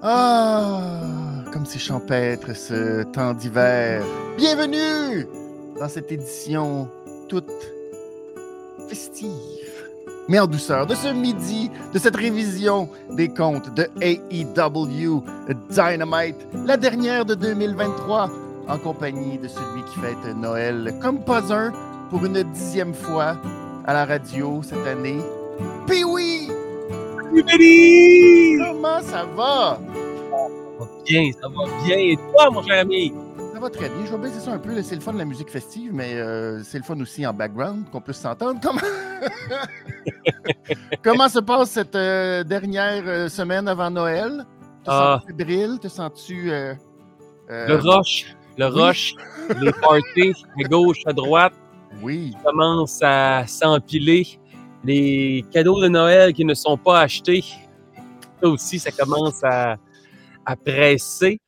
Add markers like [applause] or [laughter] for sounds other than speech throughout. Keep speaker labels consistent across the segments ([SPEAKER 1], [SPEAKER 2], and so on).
[SPEAKER 1] Ah, comme c'est champêtre ce temps d'hiver. Bienvenue dans cette édition toute festive, mais en douceur, de ce midi, de cette révision des comptes de AEW Dynamite, la dernière de 2023, en compagnie de celui qui fête Noël comme pas un pour une dixième fois à la radio cette année. Puis Comment ça va?
[SPEAKER 2] Ça va bien, ça va bien. Et toi, mon cher ami?
[SPEAKER 1] Ça va très bien. Je vais baisser ça un peu. C'est le fun de la musique festive, mais euh, c'est le fun aussi en background qu'on puisse s'entendre. Comment... [laughs] Comment se passe cette euh, dernière euh, semaine avant Noël? Te
[SPEAKER 2] Ah.
[SPEAKER 1] sens-tu? Te sens-tu... euh, euh,
[SPEAKER 2] Le rush, le
[SPEAKER 1] oui.
[SPEAKER 2] rush, [laughs] les parties à gauche, à droite
[SPEAKER 1] Oui.
[SPEAKER 2] commencent à s'empiler. Les cadeaux de Noël qui ne sont pas achetés, ça aussi, ça commence à, à presser.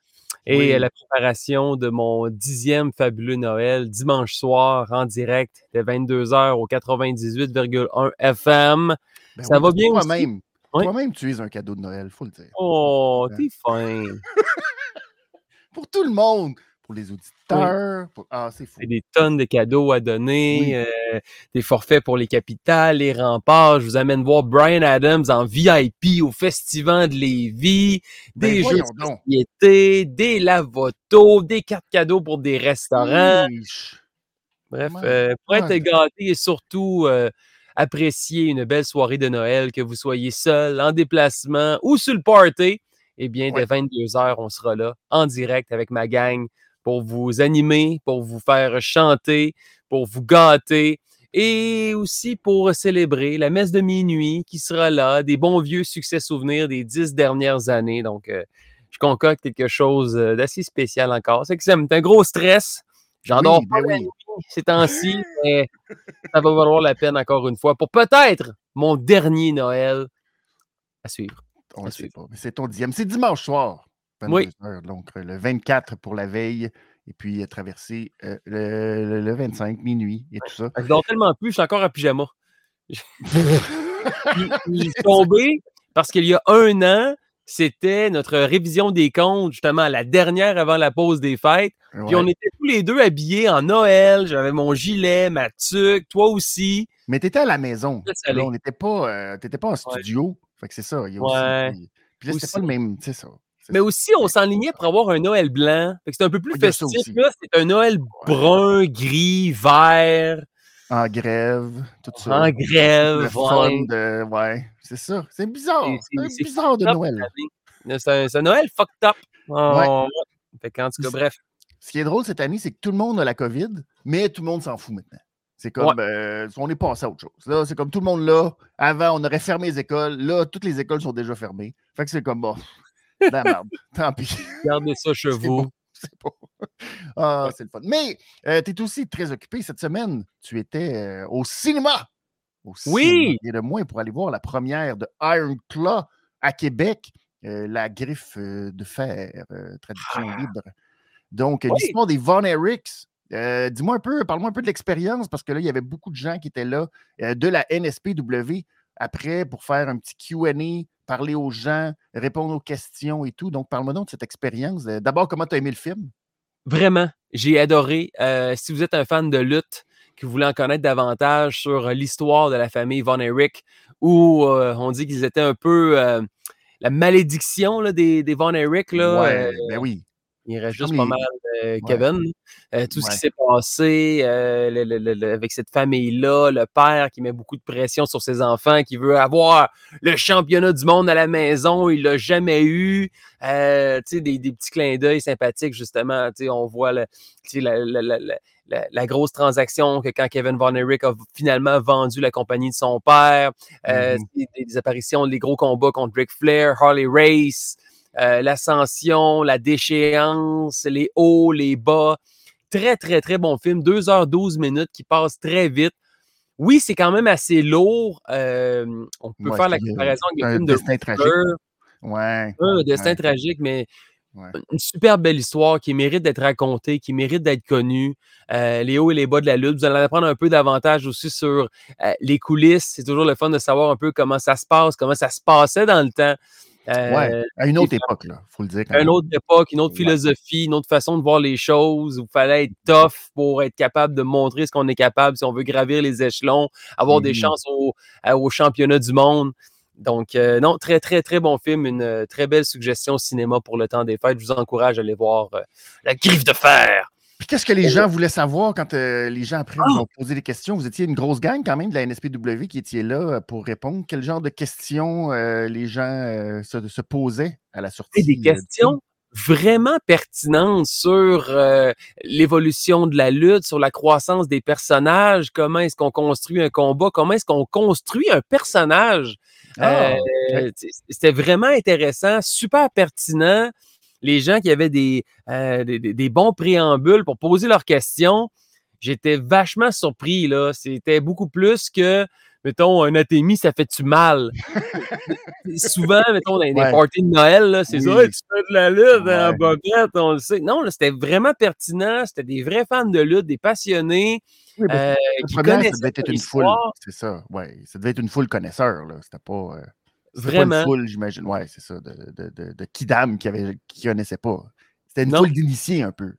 [SPEAKER 2] Et
[SPEAKER 1] Oui.
[SPEAKER 2] la préparation de mon dixième fabuleux Noël, dimanche soir, en direct, de 22h au 98,1 FM.
[SPEAKER 1] Ben
[SPEAKER 2] Ça
[SPEAKER 1] oui,
[SPEAKER 2] va bien?
[SPEAKER 1] Toi-même,
[SPEAKER 2] Oui.
[SPEAKER 1] tu es un cadeau de Noël, faut le dire.
[SPEAKER 2] Oh, t'es fin. [laughs]
[SPEAKER 1] Pour tout le monde. Pour les auditeurs. pour- Ah, c'est fou.
[SPEAKER 2] Des tonnes de cadeaux à donner,
[SPEAKER 1] Oui.
[SPEAKER 2] euh, des forfaits pour les capitales, les remparts. Je vous amène voir Brian Adams en VIP au Festival de Lévis,
[SPEAKER 1] Ben,
[SPEAKER 2] des jeux de société, des lavotos, des cartes cadeaux pour des restaurants. Bref, euh, pour être gâté et surtout euh, apprécier une belle soirée de Noël, que vous soyez seul, en déplacement ou sur le party, eh bien,
[SPEAKER 1] Ouais.
[SPEAKER 2] dès 22h, on sera là en direct avec ma gang pour vous animer, pour vous faire chanter, pour vous gâter et aussi pour célébrer la messe de minuit qui sera là, des bons vieux succès souvenirs des dix dernières années. Donc, euh, je concocte quelque chose euh, d'assez spécial encore. C'est que c'est un gros stress. J'en
[SPEAKER 1] Oui,
[SPEAKER 2] dors
[SPEAKER 1] ben
[SPEAKER 2] pas
[SPEAKER 1] oui.
[SPEAKER 2] nuit ces temps-ci, mais ça va valoir la peine encore une fois pour peut-être mon dernier Noël à suivre.
[SPEAKER 1] On
[SPEAKER 2] À
[SPEAKER 1] le
[SPEAKER 2] suivre.
[SPEAKER 1] pas. Mais c'est ton dixième. C'est dimanche soir. 22
[SPEAKER 2] Oui.
[SPEAKER 1] heures, donc euh, le 24 pour la veille. Et puis euh, traverser euh, le, le- le 25, minuit et tout ça.
[SPEAKER 2] Je dors tellement plus, je suis encore en pyjama. [laughs] Je suis tombé parce qu'il y a un an, c'était notre révision des comptes, justement, la dernière avant la pause des fêtes. Puis on était tous les deux habillés en Noël. J'avais mon gilet, ma tuque, toi aussi.
[SPEAKER 1] Mais tu étais à la maison. Là, on n'était pas, euh, t'étais pas en studio. Fait que c'est ça. Il y a aussi,
[SPEAKER 2] Ouais.
[SPEAKER 1] puis, là, c'était pas le même. C'est ça.
[SPEAKER 2] Mais aussi, on s'enlignait pour avoir un Noël blanc. C'est un peu plus
[SPEAKER 1] Il y a ça
[SPEAKER 2] festif. Là, c'est un Noël brun, gris, vert,
[SPEAKER 1] En grève, tout ça.
[SPEAKER 2] en
[SPEAKER 1] Le
[SPEAKER 2] grève.
[SPEAKER 1] fun
[SPEAKER 2] ouais.
[SPEAKER 1] de. Ouais, c'est ça. C'est bizarre.
[SPEAKER 2] C'est-
[SPEAKER 1] bizarre de Noël.
[SPEAKER 2] C'est un, Noël fucked up. Oh, ouais. Fait qu'en tout cas,
[SPEAKER 1] C'est-
[SPEAKER 2] bref.
[SPEAKER 1] Ce qui est drôle cette année, c'est que tout le monde a la COVID, mais tout le monde s'en fout maintenant. C'est comme, euh, on est passé à autre chose. Là, c'est comme tout le monde là. Avant, on aurait fermé les écoles. Là, toutes les écoles sont déjà fermées. Fait que c'est comme, bon, la merde. Tant pis.
[SPEAKER 2] Gardez ça chez vous.
[SPEAKER 1] C'est beau. Ah, c'est le fun. Mais tu es aussi très occupé cette semaine. Tu étais euh, au cinéma. Au
[SPEAKER 2] Oui!
[SPEAKER 1] cinéma, rien de moins pour aller voir la première de Iron Claw à Québec, euh, la griffe euh, de fer, euh, traduction
[SPEAKER 2] Ah!
[SPEAKER 1] libre. Donc, euh,
[SPEAKER 2] Oui.
[SPEAKER 1] l'histoire des Von Erichs. Euh, Dis-moi un peu, parle-moi un peu de l'expérience, parce que là, il y avait beaucoup de gens qui étaient là euh, de la NSPW après pour faire un petit QA, parler aux gens, répondre aux questions et tout. Donc, parle-moi donc de cette expérience. D'abord, comment tu as aimé le film?
[SPEAKER 2] Vraiment, j'ai adoré. Euh, si vous êtes un fan de lutte, que vous voulez en connaître davantage sur euh, l'histoire de la famille Von Erich, où euh, on dit qu'ils étaient un peu euh, la malédiction là, des, des Von Erich. Là,
[SPEAKER 1] ouais, ben oui.
[SPEAKER 2] Il reste juste pas
[SPEAKER 1] les-
[SPEAKER 2] mal euh, Kevin. Euh, tout ce qui s'est passé euh, le- le- le- le- avec cette famille-là, le père qui met beaucoup de pression sur ses enfants, qui veut avoir le championnat du monde à la maison, il l'a jamais eu. Euh, des, des petits clins d'œil sympathiques, justement. On voit la, grosse transaction que quand Kevin Von Erich a finalement vendu la compagnie de son père,
[SPEAKER 1] Mhm.
[SPEAKER 2] des, apparitions, des gros combats contre Ric Flair, Harley Race, euh, l'ascension, la déchéance, les hauts, les bas. Très, très, très bon film. 2h12 minutes qui passe très vite. Oui, c'est quand même assez lourd. euh, on peut
[SPEAKER 1] Ouais,
[SPEAKER 2] faire la comparaison avec le
[SPEAKER 1] un
[SPEAKER 2] film de
[SPEAKER 1] destin tragique. Ouais.
[SPEAKER 2] Un destin tragique, mais une super belle histoire qui mérite d'être racontée, qui mérite d'être connue. Euh, les hauts et les bas de la lutte. Vous allez en apprendre un peu davantage aussi sur euh, les coulisses. C'est toujours le fun de savoir un peu comment ça se passe, comment ça se passait dans le temps. Euh,
[SPEAKER 1] à une autre époque, là, faut le dire. Quand
[SPEAKER 2] une
[SPEAKER 1] même.
[SPEAKER 2] autre époque, une autre philosophie, une autre façon de voir les choses. où Il fallait être tough pour être capable de montrer ce qu'on est capable si on veut gravir les échelons, avoir des
[SPEAKER 1] Mhm.
[SPEAKER 2] chances au, championnat du monde. Donc, euh, non, très, très, très bon film. Une euh, très belle suggestion au cinéma pour le temps des fêtes. Je vous encourage à aller voir euh, La griffe de fer.
[SPEAKER 1] Puis qu'est-ce que les gens voulaient savoir quand euh, les gens après vous ont posé des questions? Vous étiez une grosse gang quand même de la NSPW qui étiez là euh, pour répondre. Quel genre de questions euh, les gens euh, se, se posaient à la sortie?
[SPEAKER 2] Et des questions vraiment pertinentes sur l'évolution de la lutte, sur la croissance des personnages, comment est-ce qu'on construit un combat, comment est-ce qu'on construit un personnage?
[SPEAKER 1] Ah,
[SPEAKER 2] C'était vraiment intéressant, super pertinent. Les gens qui avaient des, euh, des, des- bons préambules pour poser leurs questions, j'étais vachement surpris. là. C'était beaucoup plus que, mettons, un atémie, ça fait-tu mal? [laughs] Souvent, mettons, dans les
[SPEAKER 1] Ouais.
[SPEAKER 2] parties de Noël, là, c'est ça, tu fais de la lutte en
[SPEAKER 1] Ouais.
[SPEAKER 2] bobette, on le sait. Non, là, c'était vraiment pertinent. C'était des vrais fans de lutte, des passionnés.
[SPEAKER 1] Oui,
[SPEAKER 2] euh, qui
[SPEAKER 1] première, ça devait être une foule. C'est ça, ouais. Ça devait être une foule connaisseur, là. C'était pas, euh, c'était pas
[SPEAKER 2] Vraiment.
[SPEAKER 1] une foule, j'imagine. Ouais, c'est ça, de, de, de, de kidam qui avait, qui connaissait pas. C'était une
[SPEAKER 2] Non.
[SPEAKER 1] foule d'initiés un peu.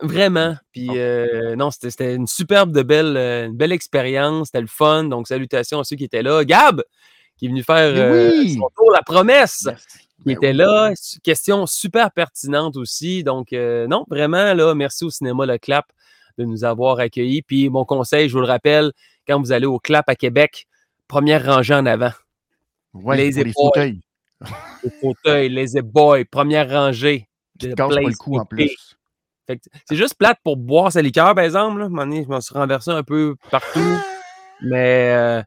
[SPEAKER 2] Vraiment. Puis
[SPEAKER 1] Bon.
[SPEAKER 2] euh, non, c'était une superbe de belle, euh, une belle expérience. C'était le fun. Donc, salutations à ceux qui étaient là. Gab, qui est venu faire euh,
[SPEAKER 1] oui!
[SPEAKER 2] son tour, la promesse, qui
[SPEAKER 1] Ben
[SPEAKER 2] était
[SPEAKER 1] oui.
[SPEAKER 2] là. Question super pertinente aussi. Donc, euh, non, vraiment, là, merci au cinéma Le Clap de nous avoir accueillis. Puis, mon conseil, je vous le rappelle, quand vous allez au Clap à Québec, première rangée en avant.
[SPEAKER 1] Ouais,
[SPEAKER 2] les
[SPEAKER 1] les fauteuils.
[SPEAKER 2] Les fauteuils, les première rangée.
[SPEAKER 1] Qui te le
[SPEAKER 2] place
[SPEAKER 1] cou en plus.
[SPEAKER 2] C'est juste plate pour boire sa liqueur, par exemple. Là. À un moment donné, je m'en suis renversé un peu partout. Mais euh,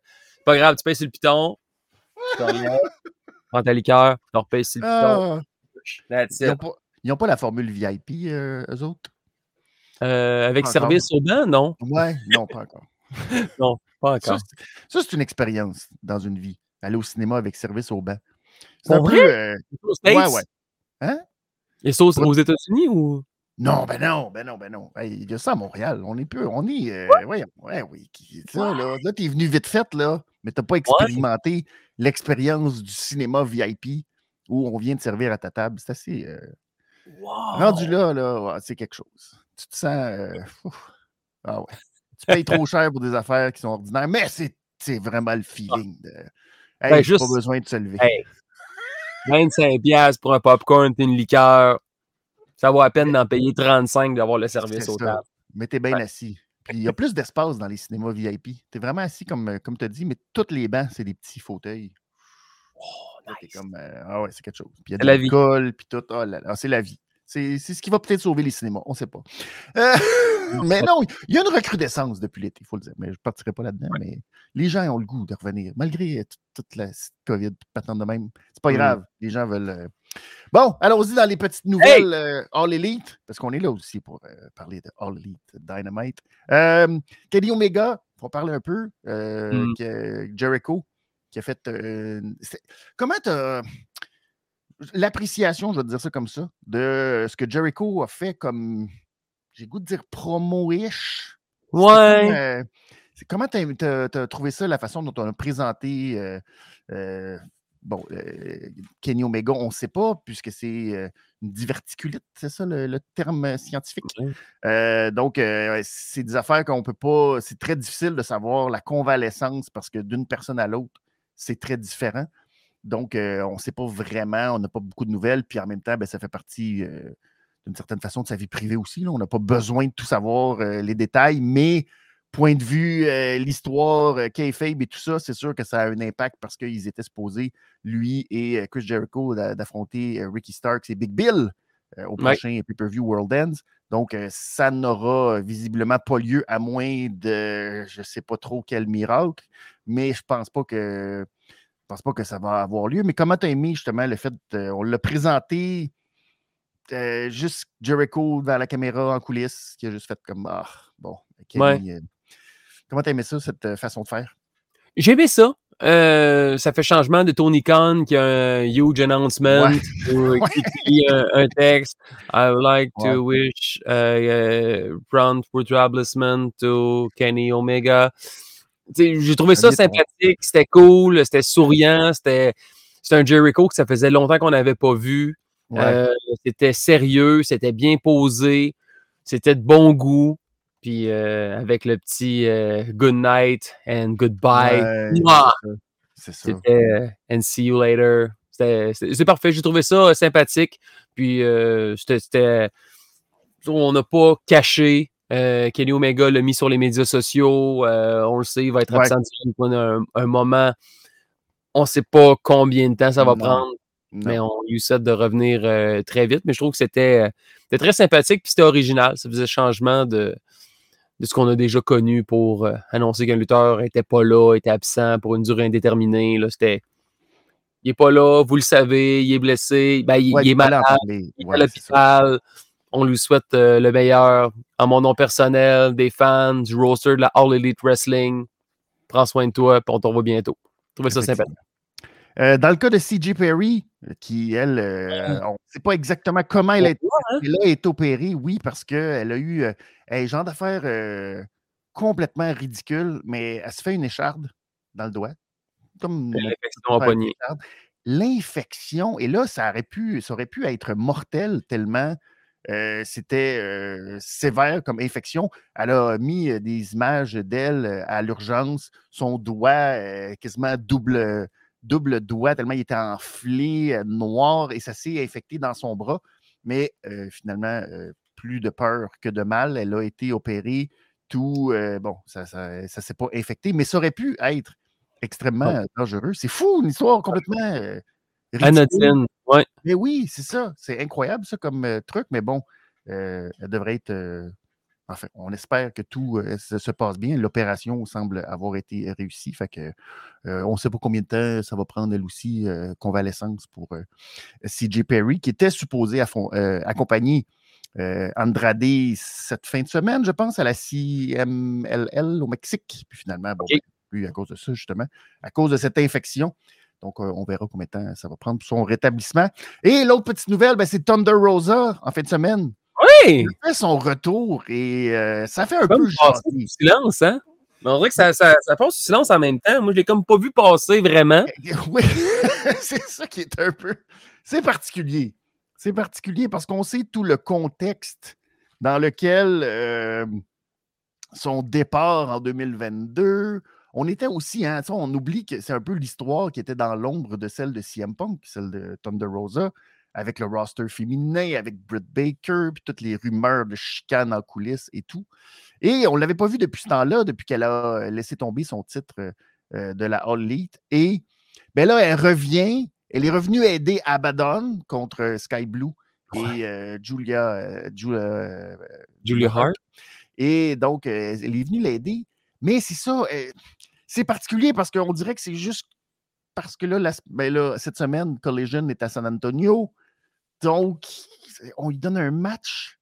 [SPEAKER 2] pas grave, tu payes sur le piton. Tu prends ta liqueur, tu repayes sur le piton.
[SPEAKER 1] Ah, ils n'ont pas, la formule VIP, euh, eux autres?
[SPEAKER 2] Euh, avec
[SPEAKER 1] Pas
[SPEAKER 2] service au banc, non.
[SPEAKER 1] Ouais, non, pas encore. [laughs]
[SPEAKER 2] Non, pas encore.
[SPEAKER 1] ça, c'est une expérience dans une vie. Aller au cinéma avec service au banc. C'est un
[SPEAKER 2] vrai?
[SPEAKER 1] peu. euh, ouais, ouais. Hein?
[SPEAKER 2] Et ça aux, États-Unis ou?
[SPEAKER 1] Non, ben non, ben non, ben non. Hey, Il y a ça à Montréal. On est peu. On est. euh, ouais, oui. Ça, là, là t'es venu vite fait, là, mais t'as pas expérimenté l'expérience du cinéma VIP où on vient te servir à ta table. C'est assez. euh,
[SPEAKER 2] Wow!
[SPEAKER 1] Rendu là, là, c'est quelque chose. Tu te sens. euh, ah ouais. Tu payes trop [laughs] cher pour des affaires qui sont ordinaires, mais c'est c'est vraiment le feeling. De, hey,
[SPEAKER 2] Ben, juste-
[SPEAKER 1] pas besoin de se lever.
[SPEAKER 2] Hey, 25$ piastres pour un popcorn et une liqueur. Ça vaut à peine d'en payer 35 d'avoir le service au table.
[SPEAKER 1] Mais t'es bien
[SPEAKER 2] Ouais.
[SPEAKER 1] assis. Puis il y a plus d'espace dans les cinémas VIP. T'es vraiment assis comme, euh, comme tu as dit, mais toutes les bancs, c'est des petits fauteuils.
[SPEAKER 2] Oh,
[SPEAKER 1] t'es comme, euh, ah ouais, c'est quelque chose. Puis il y a de
[SPEAKER 2] la vie.
[SPEAKER 1] l'alcool, puis tout. Oh là là, c'est la vie. C'est ce qui va peut-être sauver les cinémas, on ne sait pas. Euh, [laughs] mais non, il y a une recrudescence depuis l'été, il faut le dire. Mais je ne partirai pas là-dedans. Mais les gens ont le goût de revenir, malgré tout- toute la COVID, patente de même. C'est pas
[SPEAKER 2] Mm.
[SPEAKER 1] grave, les gens veulent. euh, Bon, allons-y dans les petites nouvelles euh, All Elite, parce qu'on est là aussi pour euh, parler de All Elite Dynamite. Euh, Kenny Omega, on va parler un peu.
[SPEAKER 2] Mm.
[SPEAKER 1] que Jericho, qui a fait. comment t'as l'appréciation, je vais te dire ça comme ça, de ce que Jericho a fait comme, j'ai goût de dire promo-ish. Comme,
[SPEAKER 2] Ouais.
[SPEAKER 1] euh, comment tu as, trouvé ça, la façon dont on a présenté euh, euh, bon, euh, Kenny Omega, on ne sait pas, puisque c'est euh, une diverticulite, c'est ça le, le terme euh, scientifique? Euh, donc, euh, c'est des affaires qu'on peut pas. C'est très difficile de savoir la convalescence parce que d'une personne à l'autre, c'est très différent. Donc, euh, on ne sait pas vraiment, on n'a pas beaucoup de nouvelles, puis en même temps, ben, ça fait partie euh, d'une certaine façon de sa vie privée aussi. là. On n'a pas besoin de tout savoir, euh, les détails, mais point de vue, l'histoire, kayfabe et tout ça, c'est sûr que ça a un impact parce qu'ils étaient supposés, lui et Chris Jericho, d'a- d'affronter Ricky Starks et Big Bill au
[SPEAKER 2] Ouais.
[SPEAKER 1] prochain pay-per-view World Ends. Donc, ça n'aura visiblement pas lieu à moins de je ne sais pas trop quel miracle, mais je pense pas que pense pas que ça va avoir lieu. Mais comment tu as aimé justement le fait, de- on l'a présenté euh, juste Jericho dans la caméra en coulisses, qui a juste fait comme Ah, bon, Kenny, euh, comment tu as aimé ça, cette euh, façon de faire?
[SPEAKER 2] J'ai aimé ça. Euh, ça fait changement de Tony Khan qui a un huge announcement
[SPEAKER 1] Ouais.
[SPEAKER 2] ou, qui [laughs] écrit un, un texte. I would like
[SPEAKER 1] Ouais.
[SPEAKER 2] to wish uh, uh, establishment to Kenny Omega. J'ai trouvé ça sympathique, c'était cool, c'était souriant, c'était c'est un Jericho que ça faisait longtemps qu'on n'avait pas vu. Euh, c'était sérieux, c'était bien posé, c'était de bon goût. Puis euh, avec le petit euh, good night and goodbye. c'est ça. C'était and see you later. C'est parfait. J'ai trouvé ça sympathique. Puis c'était. On n'a pas caché. Kenny Omega l'a mis sur les médias sociaux. on le sait, il va être absent un, un, moment. On ne sait pas combien de temps ça va prendre. Mais on eu ça de revenir très vite. Mais je trouve que c'était très sympathique puis c'était original. Ça faisait changement de, de ce qu'on a déjà connu pour annoncer qu'un lutteur n'était pas là, était absent pour une durée indéterminée. C'était. Il n'est pas là, vous le savez, il est blessé, ben, il, est malade, il est à l'hôpital. On lui souhaite le meilleur. En mon nom personnel, des fans, du roster de la All Elite Wrestling. Prends soin de toi, et on te revoit bientôt. Je trouvais ça sympathique.
[SPEAKER 1] Euh, dans le cas de CJ Perry, qui, elle, euh, on ne sait pas exactement comment elle, est, hein? est opérée, oui, parce qu'elle a eu euh, un genre d'affaire complètement ridicule, mais elle se fait une écharde dans le doigt.
[SPEAKER 2] Comme l'infection
[SPEAKER 1] L'infection, et là, ça aurait, pu, ça aurait pu être mortel tellement c'était sévère comme infection. Elle a mis des images d'elle à l'urgence, son doigt quasiment double double doigt, tellement il était enflé, euh, noir, et ça s'est infecté dans son bras. Mais euh, finalement, euh, plus de peur que de mal. Elle a été opérée. Tout, bon, ça ne s'est pas infecté, mais ça aurait pu être extrêmement dangereux. C'est fou, une histoire complètement.
[SPEAKER 2] Ouais.
[SPEAKER 1] Mais oui, c'est ça. C'est incroyable, ça, comme truc, mais bon, elle devrait être Enfin, on espère que tout euh, se, passe bien. L'opération semble avoir été réussie. Fait que, euh, on ne sait pas combien de temps ça va prendre, elle aussi, euh, convalescence pour CJ Perry, qui était supposé accompagner Andrade cette fin de semaine, je pense, à la CMLL au Mexique. Puis finalement, bon, ben, à cause de ça, justement, à cause de cette infection. Donc, on verra combien de temps ça va prendre pour son rétablissement. Et l'autre petite nouvelle, ben, c'est Thunder Rosa en fin de semaine.
[SPEAKER 2] Oui!
[SPEAKER 1] Il fait son retour et euh, ça fait un peu
[SPEAKER 2] du silence, hein? on dirait que ça, ça, ça, passe du silence en même temps. Moi, je l'ai comme pas vu passer vraiment.
[SPEAKER 1] Oui, [laughs] c'est ça qui est un peu. C'est particulier. C'est particulier parce qu'on sait tout le contexte dans lequel euh, son départ en 2022. On était aussi, hein, on oublie que c'est un peu l'histoire qui était dans l'ombre de celle de CM Punk, celle de Thunder Rosa avec le roster féminin, avec Britt Baker, puis toutes les rumeurs de chicane en coulisses et tout. Et on ne l'avait pas vu depuis ce temps-là, depuis qu'elle a laissé tomber son titre euh, euh, de la All Elite. Et ben là, elle revient. Elle est revenue aider Abaddon contre Sky Blue et euh, Julia,
[SPEAKER 2] Julia, Hart.
[SPEAKER 1] Et donc, elle est venue l'aider. Mais c'est ça, c'est particulier parce qu'on dirait que c'est juste parce que là, ben là, cette semaine, Collision est à San Antonio. Donc, on lui donne un match.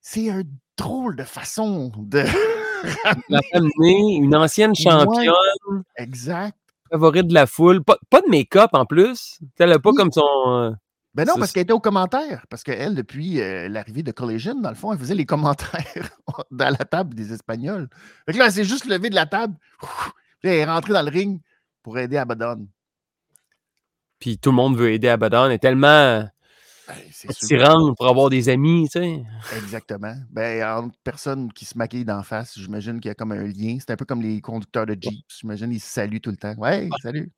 [SPEAKER 1] C'est un drôle de façon de. [laughs]
[SPEAKER 2] ramener une ancienne championne.
[SPEAKER 1] exact.
[SPEAKER 2] Favorite de la foule. Pas, de make-up en plus. Elle n'a pas comme son.
[SPEAKER 1] Ben non, parce qu'elle était aux commentaires. Parce qu'elle, depuis euh, l'arrivée de Collision, dans le fond, elle faisait les [laughs] commentaires [laughs] dans la table des Espagnols. Fait que là, elle s'est juste levée de la table. [laughs] elle est rentrée dans le ring pour aider Abaddon.
[SPEAKER 2] Puis tout le monde veut aider Abaddon. Elle est tellement ben, attirante pour avoir des amis, tu sais.
[SPEAKER 1] Exactement. Ben, entre personnes qui se maquillent d'en face, j'imagine qu'il y a comme un lien. C'est un peu comme les conducteurs de Jeep. J'imagine qu'ils se saluent tout le temps. Ouais, salut.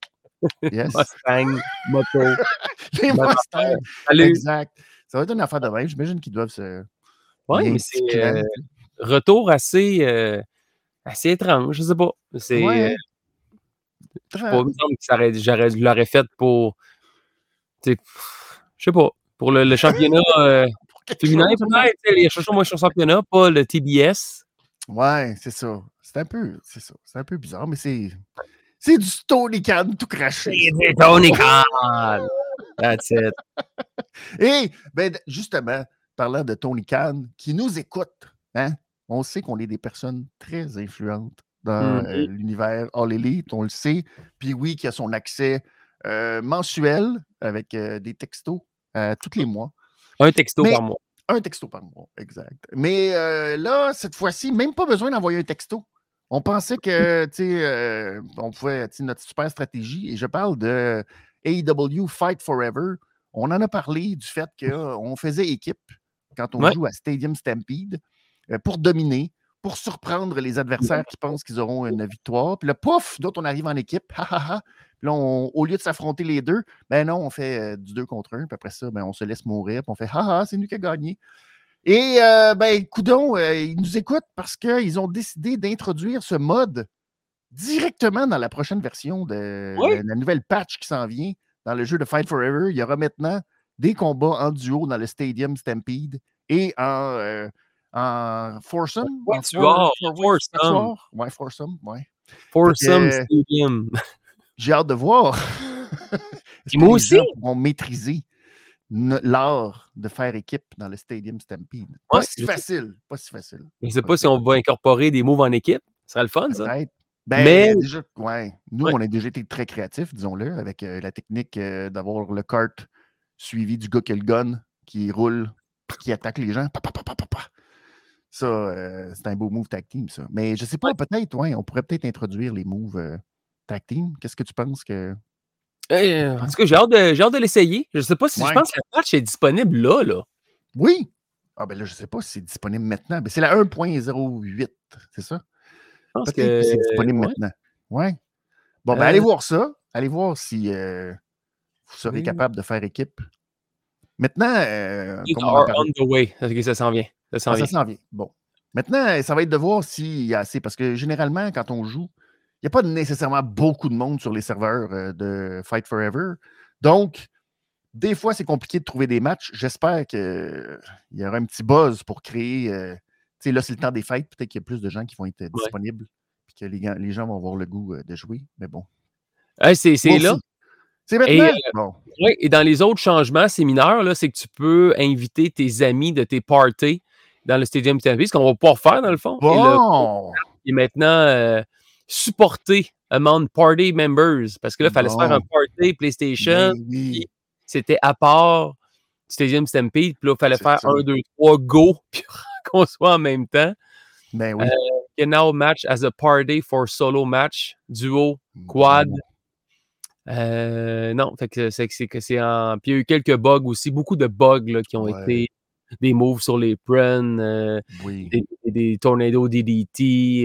[SPEAKER 2] Yes. Mustang, moto. [laughs]
[SPEAKER 1] les Mustangs. Exact. Ça va être une affaire de même. J'imagine qu'ils doivent se.
[SPEAKER 2] Oui, mais c'est euh, retour assez, euh, assez étrange. Je sais pas. C'est. Ouais. Euh, je sais pas, que l'aurais fait pour. Je sais pas. Pour le, championnat [laughs] euh, féminin, peut-être. Les sur championnat, pas le TBS.
[SPEAKER 1] Ouais, c'est ça. C'est un peu. C'est ça. C'est un peu bizarre, mais c'est. C'est du Tony Khan tout craché.
[SPEAKER 2] C'est du Tony Khan! That's it. [laughs]
[SPEAKER 1] Et, ben, justement, parlant de Tony Khan, qui nous écoute, hein, on sait qu'on est des personnes très influentes dans euh, l'univers All Elite, on le sait. Puis oui, qui a son accès euh, mensuel avec euh, des textos tous les mois.
[SPEAKER 2] Un texto par mois.
[SPEAKER 1] Un texto par mois, exact. Mais là, cette fois-ci, même pas besoin d'envoyer un texto. On pensait que, tu sais, on pouvait, notre super stratégie, et je parle de AEW Fight Forever, on en a parlé du fait qu'on faisait équipe quand on
[SPEAKER 2] Ouais.
[SPEAKER 1] joue à Stadium Stampede euh, pour dominer, pour surprendre les adversaires qui pensent qu'ils auront une victoire. Puis là, pouf, d'autres, on arrive en équipe. Ha, ha, ha. Puis là, on- au lieu de s'affronter les deux, ben non, on fait euh, du 2 contre 1. Puis après ça, ben, on se laisse mourir. Puis on fait ha, ha, c'est nous qui avons gagné. Et euh, ben, coudon, euh, ils nous écoutent parce qu'ils ont décidé d'introduire ce mode directement dans la prochaine version de
[SPEAKER 2] Oui.
[SPEAKER 1] la, la nouvelle patch qui s'en vient dans le jeu de Fight Forever. Il y aura maintenant des combats en duo dans le Stadium Stampede et en, euh, en foursome.
[SPEAKER 2] Ouais, foursome.
[SPEAKER 1] quatuor. Ouais, foursome, ouais.
[SPEAKER 2] Foursome
[SPEAKER 1] Fait
[SPEAKER 2] Stadium.
[SPEAKER 1] J'ai hâte de voir.
[SPEAKER 2] Moi
[SPEAKER 1] les gens
[SPEAKER 2] aussi.
[SPEAKER 1] pourront maîtriser l'art de faire équipe dans le Stadium Stampede. Pas
[SPEAKER 2] Ouais,
[SPEAKER 1] si
[SPEAKER 2] sais.
[SPEAKER 1] facile, pas si facile.
[SPEAKER 2] Je ne sais pas si on va incorporer des moves en équipe. Ce serait le fun, ça.
[SPEAKER 1] Ben,
[SPEAKER 2] Mais-
[SPEAKER 1] déjà, ouais. Nous, on a déjà été très créatifs, disons-le, avec euh, la technique euh, d'avoir le kart suivi du gars qui a le gun, qui roule, qui attaque les gens. Pa, pa, pa. Ça, euh, c'est un beau move tag team, ça. Mais je sais pas, peut-être, ouais, on pourrait peut-être introduire les moves tag team. Qu'est-ce que tu penses que.
[SPEAKER 2] Euh, en tout cas, j'ai hâte de, l'essayer. Je ne sais pas si
[SPEAKER 1] Ouais.
[SPEAKER 2] je pense que la patch est disponible là. là.
[SPEAKER 1] Oui! Ah, ben là, je sais pas si c'est disponible maintenant. Ben, c'est la 1.08, c'est ça?
[SPEAKER 2] Je pense
[SPEAKER 1] que, c'est disponible
[SPEAKER 2] ouais.
[SPEAKER 1] maintenant. Ouais. Bon, ben,
[SPEAKER 2] Euh,
[SPEAKER 1] allez voir ça. Allez voir si euh, vous serez
[SPEAKER 2] Oui.
[SPEAKER 1] capable de faire équipe. Maintenant, euh,
[SPEAKER 2] Ils
[SPEAKER 1] on
[SPEAKER 2] are on the way. Ça s'en vient. Ça s'en
[SPEAKER 1] Ah,
[SPEAKER 2] vient.
[SPEAKER 1] ça s'en vient. Bon. Maintenant, euh, ça va être de voir s'il y a assez. Parce que généralement, quand on joue, n'y a pas nécessairement beaucoup de monde sur les serveurs euh, de Fight Forever. Donc, des fois, c'est compliqué de trouver des matchs. J'espère qu'il y aura un petit buzz pour créer. euh, tu sais, là, c'est le temps des fêtes. Peut-être qu'il y a plus de gens qui vont être euh, disponibles. Puis que les, les gens vont avoir le goût euh, de jouer. Mais bon.
[SPEAKER 2] C'est là.
[SPEAKER 1] C'est maintenant.
[SPEAKER 2] Et, euh,
[SPEAKER 1] bon.
[SPEAKER 2] Et dans les autres changements, c'est mineur, là, c'est que tu peux inviter tes amis de tes parties dans le Stadium Stampede, ce qu'on va pouvoir faire dans le fond. Et le
[SPEAKER 1] Bon.
[SPEAKER 2] est maintenant euh, supporté among party members. Parce que là, il fallait se faire un party PlayStation.
[SPEAKER 1] Ben oui.
[SPEAKER 2] C'était à part Stadium Stampede. Puis là, il fallait faire
[SPEAKER 1] ça.
[SPEAKER 2] un, deux, trois, go, [laughs] puis qu'on soit en même temps.
[SPEAKER 1] Ben oui.
[SPEAKER 2] And now match as a party for solo match, duo, quad.
[SPEAKER 1] Bon.
[SPEAKER 2] Euh, non, fait que c'est que c'est que c'est en. Puis il y a eu quelques bugs aussi, beaucoup de bugs là, qui ont
[SPEAKER 1] Ouais.
[SPEAKER 2] été des moves sur les prunes, euh,
[SPEAKER 1] Oui.
[SPEAKER 2] des, des, des tornado DDT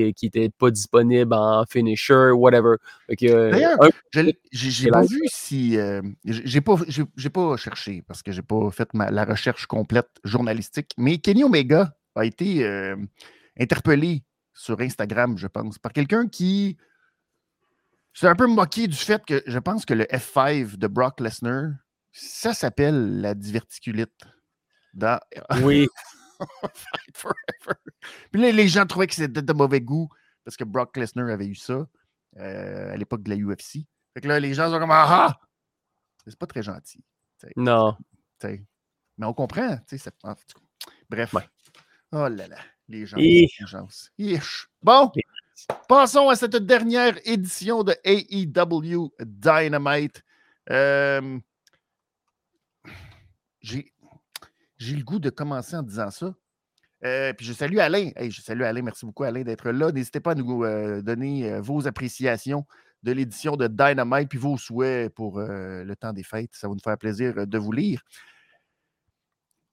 [SPEAKER 2] euh, qui n'étaient pas disponibles en finisher, whatever. Euh,
[SPEAKER 1] D'ailleurs, J'ai
[SPEAKER 2] C'est
[SPEAKER 1] pas vu si. j'ai pas, pas cherché parce que j'ai pas fait ma- la recherche complète journalistique, mais Kenny Omega a été interpellé sur Instagram, je pense, par quelqu'un qui s'est un peu moqué du fait que je pense que le F5 de Brock Lesnar, ça s'appelle la diverticulite. Dans
[SPEAKER 2] oui, [laughs]
[SPEAKER 1] Fight Forever. Puis là, les gens trouvaient que c'était de mauvais goût parce que Brock Lesnar avait eu ça euh, à l'époque de la UFC. Fait que là, les gens sont comme Ah ah! C'est pas très gentil.
[SPEAKER 2] non.
[SPEAKER 1] Mais on comprend. tu sais, ça- en. Bref.
[SPEAKER 2] Ouais.
[SPEAKER 1] Oh là là. Les gens.
[SPEAKER 2] Et-
[SPEAKER 1] les gens. Ish. Bon. Passons à cette dernière édition de AEW Dynamite. Euh, J'ai j'ai le goût de commencer en disant ça. Euh, puis je salue Alain. Hey, je salue Alain. Merci beaucoup, Alain, d'être là. N'hésitez pas à nous euh, donner euh, vos appréciations de l'édition de Dynamite puis vos souhaits pour le temps des fêtes. Ça va nous faire plaisir de vous lire.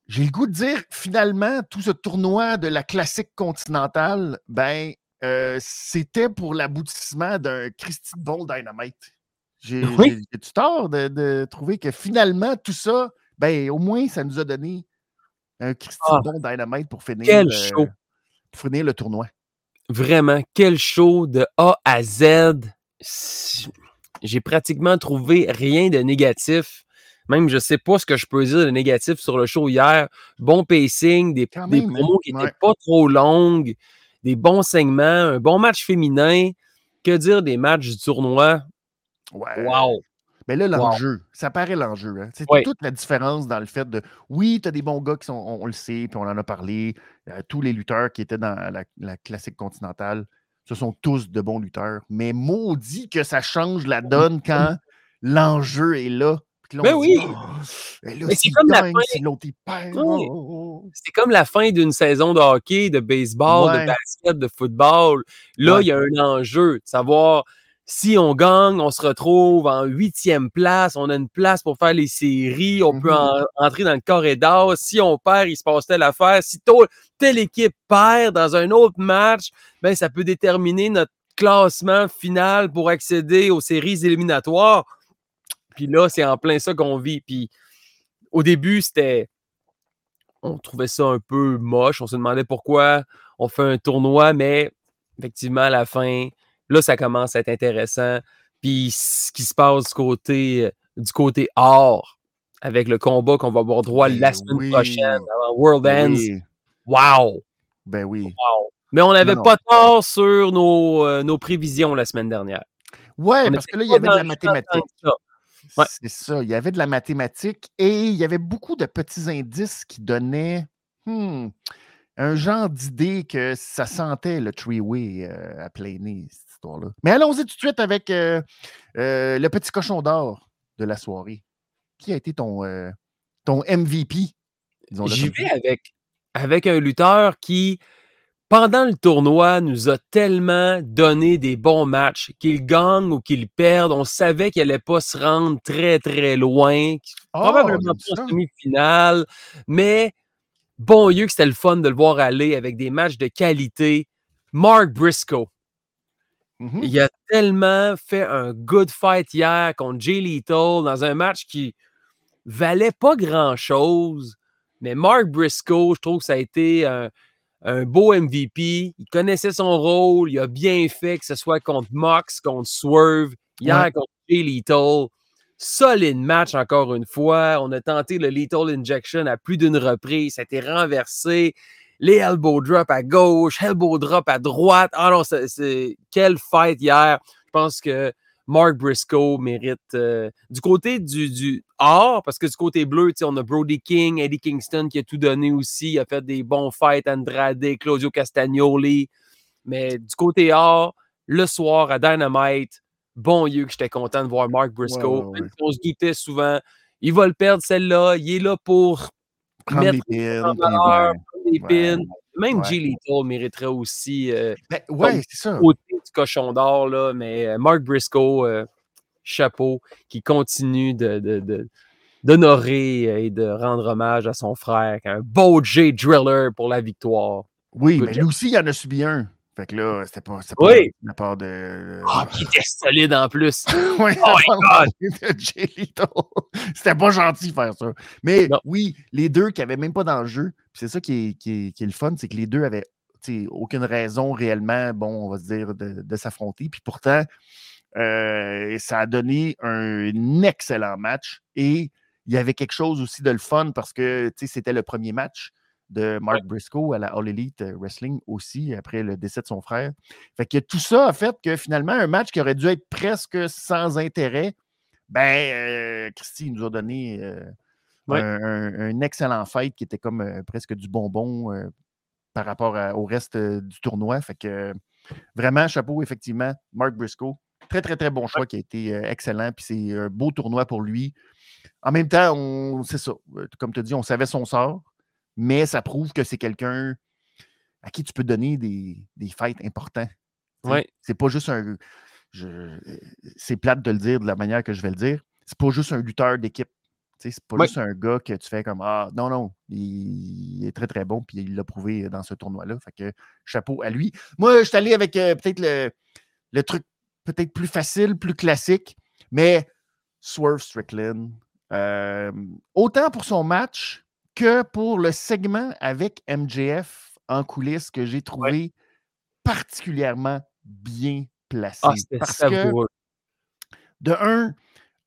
[SPEAKER 1] J'ai le goût de dire, finalement, tout ce tournoi de la classique continentale, ben, c'était pour l'aboutissement d'un Christy bon Dynamite. J'ai
[SPEAKER 2] Oui.
[SPEAKER 1] j'ai-tu tort de, de trouver que finalement, tout ça, ben, au moins, ça nous a donné un Christy
[SPEAKER 2] Ah.
[SPEAKER 1] Dynamite pour finir,
[SPEAKER 2] Quel show.
[SPEAKER 1] pour finir le tournoi.
[SPEAKER 2] Vraiment, quel show de A à Z. J'ai pratiquement trouvé rien de négatif. Même, je sais pas ce que je peux dire de négatif sur le show hier. Bon pacing, des, des
[SPEAKER 1] même, hein?
[SPEAKER 2] promos qui n'étaient
[SPEAKER 1] Ouais.
[SPEAKER 2] pas trop longues, des bons segments, un bon match féminin. Que dire des matchs du tournoi?
[SPEAKER 1] Ouais.
[SPEAKER 2] Wow!
[SPEAKER 1] Mais là,
[SPEAKER 2] Wow.
[SPEAKER 1] l'enjeu, ça paraît l'enjeu. Hein? C'est toute la différence dans le fait de oui, tu as des bons gars qui sont, on, on le sait, puis on en a parlé. euh, tous les lutteurs qui étaient dans la, la classique continentale, ce sont tous de bons lutteurs. Mais maudit que ça change la donne quand l'enjeu est là. là,
[SPEAKER 2] Ben oui. Mais c'est comme fin. Oui.
[SPEAKER 1] oh, oh, oh.
[SPEAKER 2] C'est comme la fin d'une saison de hockey, de baseball,
[SPEAKER 1] Ouais.
[SPEAKER 2] de basket, de football. Là,
[SPEAKER 1] Ouais.
[SPEAKER 2] il y a un enjeu de savoir si on gagne, on se retrouve en huitième place, on a une place pour faire les séries, on peut
[SPEAKER 1] Mhm.
[SPEAKER 2] en- entrer dans le corridor. Si on perd, il se passe telle affaire. Si telle équipe perd dans un autre match, ben, ça peut déterminer notre classement final pour accéder aux séries éliminatoires. Puis là, c'est en plein ça qu'on vit. Puis au début, c'était. On trouvait ça un peu moche. On se demandait pourquoi on fait un tournoi, mais effectivement, à la fin, là, ça commence à être intéressant. Puis ce qui se passe du côté, euh, du côté or, avec le combat qu'on va avoir droit la
[SPEAKER 1] Ben
[SPEAKER 2] semaine
[SPEAKER 1] oui.
[SPEAKER 2] prochaine avant World
[SPEAKER 1] Ben
[SPEAKER 2] Ends.
[SPEAKER 1] oui.
[SPEAKER 2] Wow!
[SPEAKER 1] Ben oui.
[SPEAKER 2] Wow! Mais on n'avait pas tort sur nos, euh, nos prévisions la semaine dernière.
[SPEAKER 1] Ouais,
[SPEAKER 2] On
[SPEAKER 1] parce que là, il y avait de la mathématique.
[SPEAKER 2] Ouais.
[SPEAKER 1] C'est ça. Il y avait de la mathématique et il y avait beaucoup de petits indices qui donnaient hmm, un genre d'idée que ça sentait le three-way euh, à plein nez, histoire-là. Mais allons-y tout de suite avec euh, euh, le petit cochon d'or de la soirée. Qui a été ton, euh, ton MVP?
[SPEAKER 2] J'y vais avec, avec un lutteur qui, pendant le tournoi, nous a tellement donné des bons matchs. Qu'il gagne ou qu'il perde, on savait qu'il n'allait pas se rendre très, très loin.
[SPEAKER 1] Ah,
[SPEAKER 2] Probablement pas en demi-finale, mais bon Dieu que c'était le fun de le voir aller avec des matchs de qualité. Mark Briscoe,
[SPEAKER 1] Mhm.
[SPEAKER 2] il a tellement fait un good fight hier contre Jay Lethal dans un match qui valait pas grand-chose. Mais Mark Briscoe, je trouve que ça a été un, un beau MVP. Il connaissait son rôle. Il a bien fait que ce soit contre Mox, contre Swerve, hier
[SPEAKER 1] Ouais.
[SPEAKER 2] contre Jay Lethal. Solide match encore une fois. On a tenté le Lethal Injection à plus d'une reprise. Ça a été renversé. Les elbow drop à gauche, elbow drop à droite. Ah non, c'est, c'est- quel fight hier. Je pense que Mark Briscoe mérite euh, du côté du, du or, parce que du côté bleu, on a Brody King, Eddie Kingston qui a tout donné aussi. Il a fait des bons fights, Andrade, Claudio Castagnoli. Mais du côté or, le soir à Dynamite, bon Dieu que j'étais content de voir Mark Briscoe.
[SPEAKER 1] ouais, ouais.
[SPEAKER 2] On se doutait souvent, il va le perdre celle-là. Il est là pour
[SPEAKER 1] Prendre
[SPEAKER 2] mettre en valeur,
[SPEAKER 1] Ouais.
[SPEAKER 2] Même. Jay Lethal mériterait aussi euh,
[SPEAKER 1] Ben, ouais, c'est ça.
[SPEAKER 2] côté du cochon d'or, là, mais euh, Mark Briscoe, euh, chapeau, qui continue de, de- de- d'honorer et de rendre hommage à son frère. Un beau Jay Driller pour la victoire.
[SPEAKER 1] Oui,
[SPEAKER 2] Good
[SPEAKER 1] mais
[SPEAKER 2] job.
[SPEAKER 1] lui aussi, il en a subi un. Fait que là, c'était pas, pas
[SPEAKER 2] Oui.
[SPEAKER 1] la part de.
[SPEAKER 2] Ah, qui était solide en plus. [laughs]
[SPEAKER 1] Oui,
[SPEAKER 2] Oh. [laughs]
[SPEAKER 1] C'était pas gentil de faire ça. Mais
[SPEAKER 2] Non.
[SPEAKER 1] oui, les deux qui n'avaient même pas d'enjeu, puis c'est ça qui est, qui, est, qui est le fun, c'est que les deux avaient aucune raison réellement, bon, on va se dire, de, de s'affronter. Puis pourtant, euh, ça a donné un excellent match. Et il y avait quelque chose aussi de le fun parce que c'était le premier match de Mark Briscoe à la All Elite Wrestling aussi, après le décès de son frère. Fait que tout ça a fait que finalement, un match qui aurait dû être presque sans intérêt, ben, euh, Christy nous a donné euh,
[SPEAKER 2] Ouais.
[SPEAKER 1] un, excellent fight qui était comme euh, presque du bonbon euh, par rapport à- au reste euh, du tournoi. Fait que euh, vraiment, chapeau, effectivement, Mark Briscoe. Très, très, très bon choix qui a été euh, excellent. Puis c'est un beau tournoi pour lui. En même temps, c'est ça. euh, Comme tu as dit, on savait son sort, mais ça prouve que c'est quelqu'un à qui tu peux donner des, des fights importants.
[SPEAKER 2] Ouais.
[SPEAKER 1] C'est pas juste un. c'est plate de le dire de la manière que je vais le dire. C'est pas juste un lutteur d'équipe. C'est pas
[SPEAKER 2] Ouais.
[SPEAKER 1] juste un gars que tu fais comme Ah, non, non, il, il est très, très bon, puis il l'a prouvé dans ce tournoi-là. Fait que chapeau à lui. Moi, je suis allé avec euh, peut-être le, le truc peut-être plus facile, plus classique, mais Swerve Strickland. euh, autant pour son match que pour le segment avec MJF en coulisses que j'ai trouvé particulièrement bien placé.
[SPEAKER 2] Ah,
[SPEAKER 1] Parce que, de un,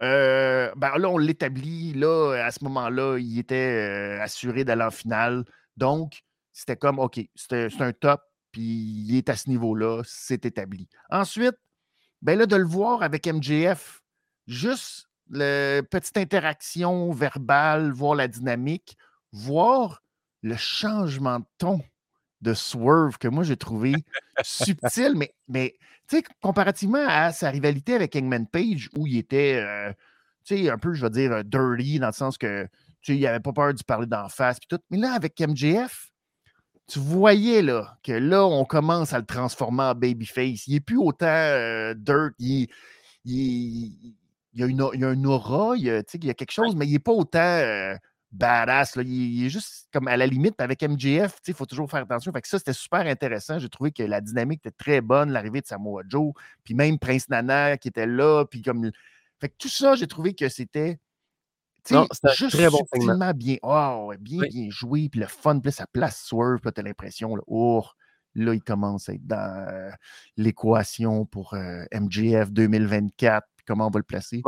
[SPEAKER 1] euh, ben là, on l'établit. Là, à ce moment-là, il était euh, assuré d'aller en finale. Donc, c'était comme, OK, c'est un top, puis il est à ce niveau-là, c'est établi. Ensuite, ben là, de le voir avec MJF, juste la petite interaction verbale, voir la dynamique, voir le changement de ton de Swerve que moi j'ai trouvé subtil, mais, mais tu sais, comparativement à sa rivalité avec Hangman Page, où il était, euh, tu sais, un peu, je vais dire, dirty, dans le sens que, tu sais, il n'avait pas peur de parler d'en face, puis tout. Mais là, avec MJF, tu voyais là, que là, on commence à le transformer en babyface. Il n'est plus autant euh, dirt. Il, il, y a une, il y a un aura, il y a, il y a quelque chose, mais il n'est pas autant euh, badass. Là. Il, est juste comme à la limite avec MJF. Il faut toujours faire attention. Fait que ça, c'était super intéressant. J'ai trouvé que la dynamique était très bonne, l'arrivée de Samoa Joe, puis même Prince Nana qui était là. Puis comme... Fait que tout ça, j'ai trouvé que c'était
[SPEAKER 2] non, juste très bon
[SPEAKER 1] bien, oh, bien, bien joué, puis le fun, puis ça place Swerve, puis t'as l'impression, là, oh, là, il commence à être dans euh, l'équation pour euh, MGF 2024, puis comment on va le placer.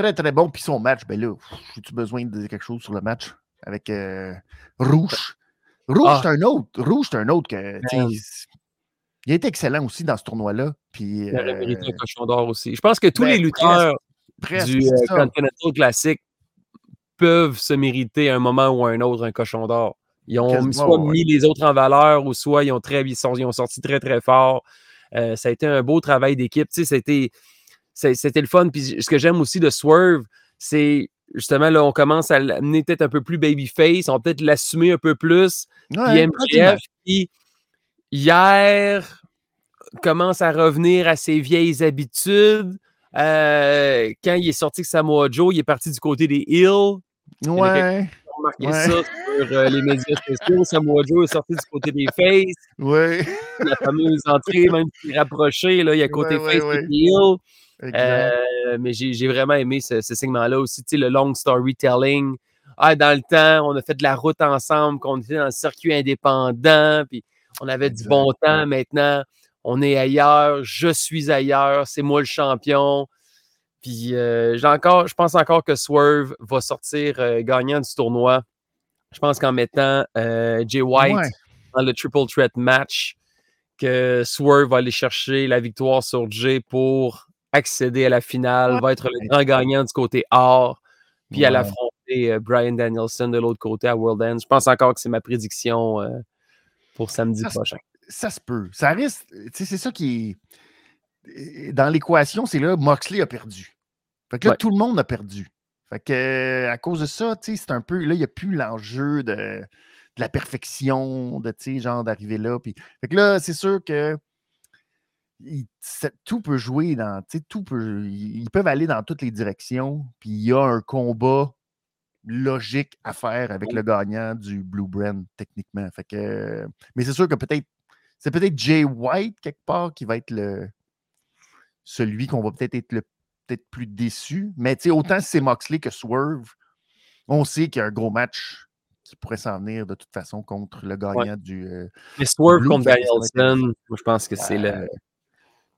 [SPEAKER 1] Très, très bon. Puis son match, ben là, j'ai-tu besoin de dire quelque chose sur le match avec euh, Rouge? Rouge, ah. c'est un autre. Rouge, c'est un autre que. Il est excellent aussi dans ce tournoi-là. Puis,
[SPEAKER 2] il a un cochon d'or aussi. Je pense que tous les ben, lutteurs du euh, Continental Classic peuvent se mériter à un moment ou à un autre un cochon d'or. Ils ont soit mis les autres en valeur ou soit ils ont, très, ils ils ont sorti très, très fort. Euh, ça a été un beau travail d'équipe. Tu sais, c'était, c'était le fun. Puis ce que j'aime aussi de Swerve, c'est justement, là, on commence à l'amener peut-être un peu plus babyface. On va peut-être l'assumer un peu plus. puis MJF, qui, hier, commence à revenir à ses vieilles habitudes. Euh, quand il est sorti que Samoa Joe, il est parti du côté des Hills.
[SPEAKER 1] Ouais.
[SPEAKER 2] On remarqué ça sur euh, les médias sociaux. Samoa Joe est sorti du côté des Face.
[SPEAKER 1] Ouais.
[SPEAKER 2] La fameuse entrée, même est rapprochée, là, il y a côté Face et Hills. Euh, mais j'ai vraiment aimé ce, segment-là aussi, tu sais, le long storytelling. Ah, dans le temps, on a fait de la route ensemble, qu'on était dans le circuit indépendant, puis on avait du bon temps. Maintenant, on est ailleurs, je suis ailleurs, c'est moi le champion. Puis euh, encore, je pense encore que Swerve va sortir euh, gagnant du tournoi. Je pense qu'en mettant Jay White dans le triple threat match, que Swerve va aller chercher la victoire sur Jay pour accéder à la finale, va être le grand gagnant du côté or, puis à l'affronter Brian Danielson de l'autre côté à World End. Je pense encore que c'est ma prédiction pour samedi prochain
[SPEAKER 1] ça se peut. Ça risque. C'est ça qui est. Dans l'équation, c'est là, Moxley a perdu. Fait que là, tout le monde a perdu. Fait que à cause de ça, c'est un peu. Là, il n'y a plus l'enjeu de, la perfection, de genre d'arriver là. Fait que là, c'est sûr que tout peut jouer dans. Tout peut, ils peuvent aller dans toutes les directions. Puis il y a un combat logique à faire avec le gagnant du Blue Brand, techniquement. Fait que, mais c'est sûr que peut-être c'est peut-être Jay White, quelque part, qui va être le celui qu'on va peut-être être le peut-être plus déçu. Mais autant c'est Moxley que Swerve, on sait qu'il y a un gros match qui pourrait s'en venir de toute façon contre le gagnant du. Euh,
[SPEAKER 2] Mais Swerve contre Danielson, je pense que c'est le.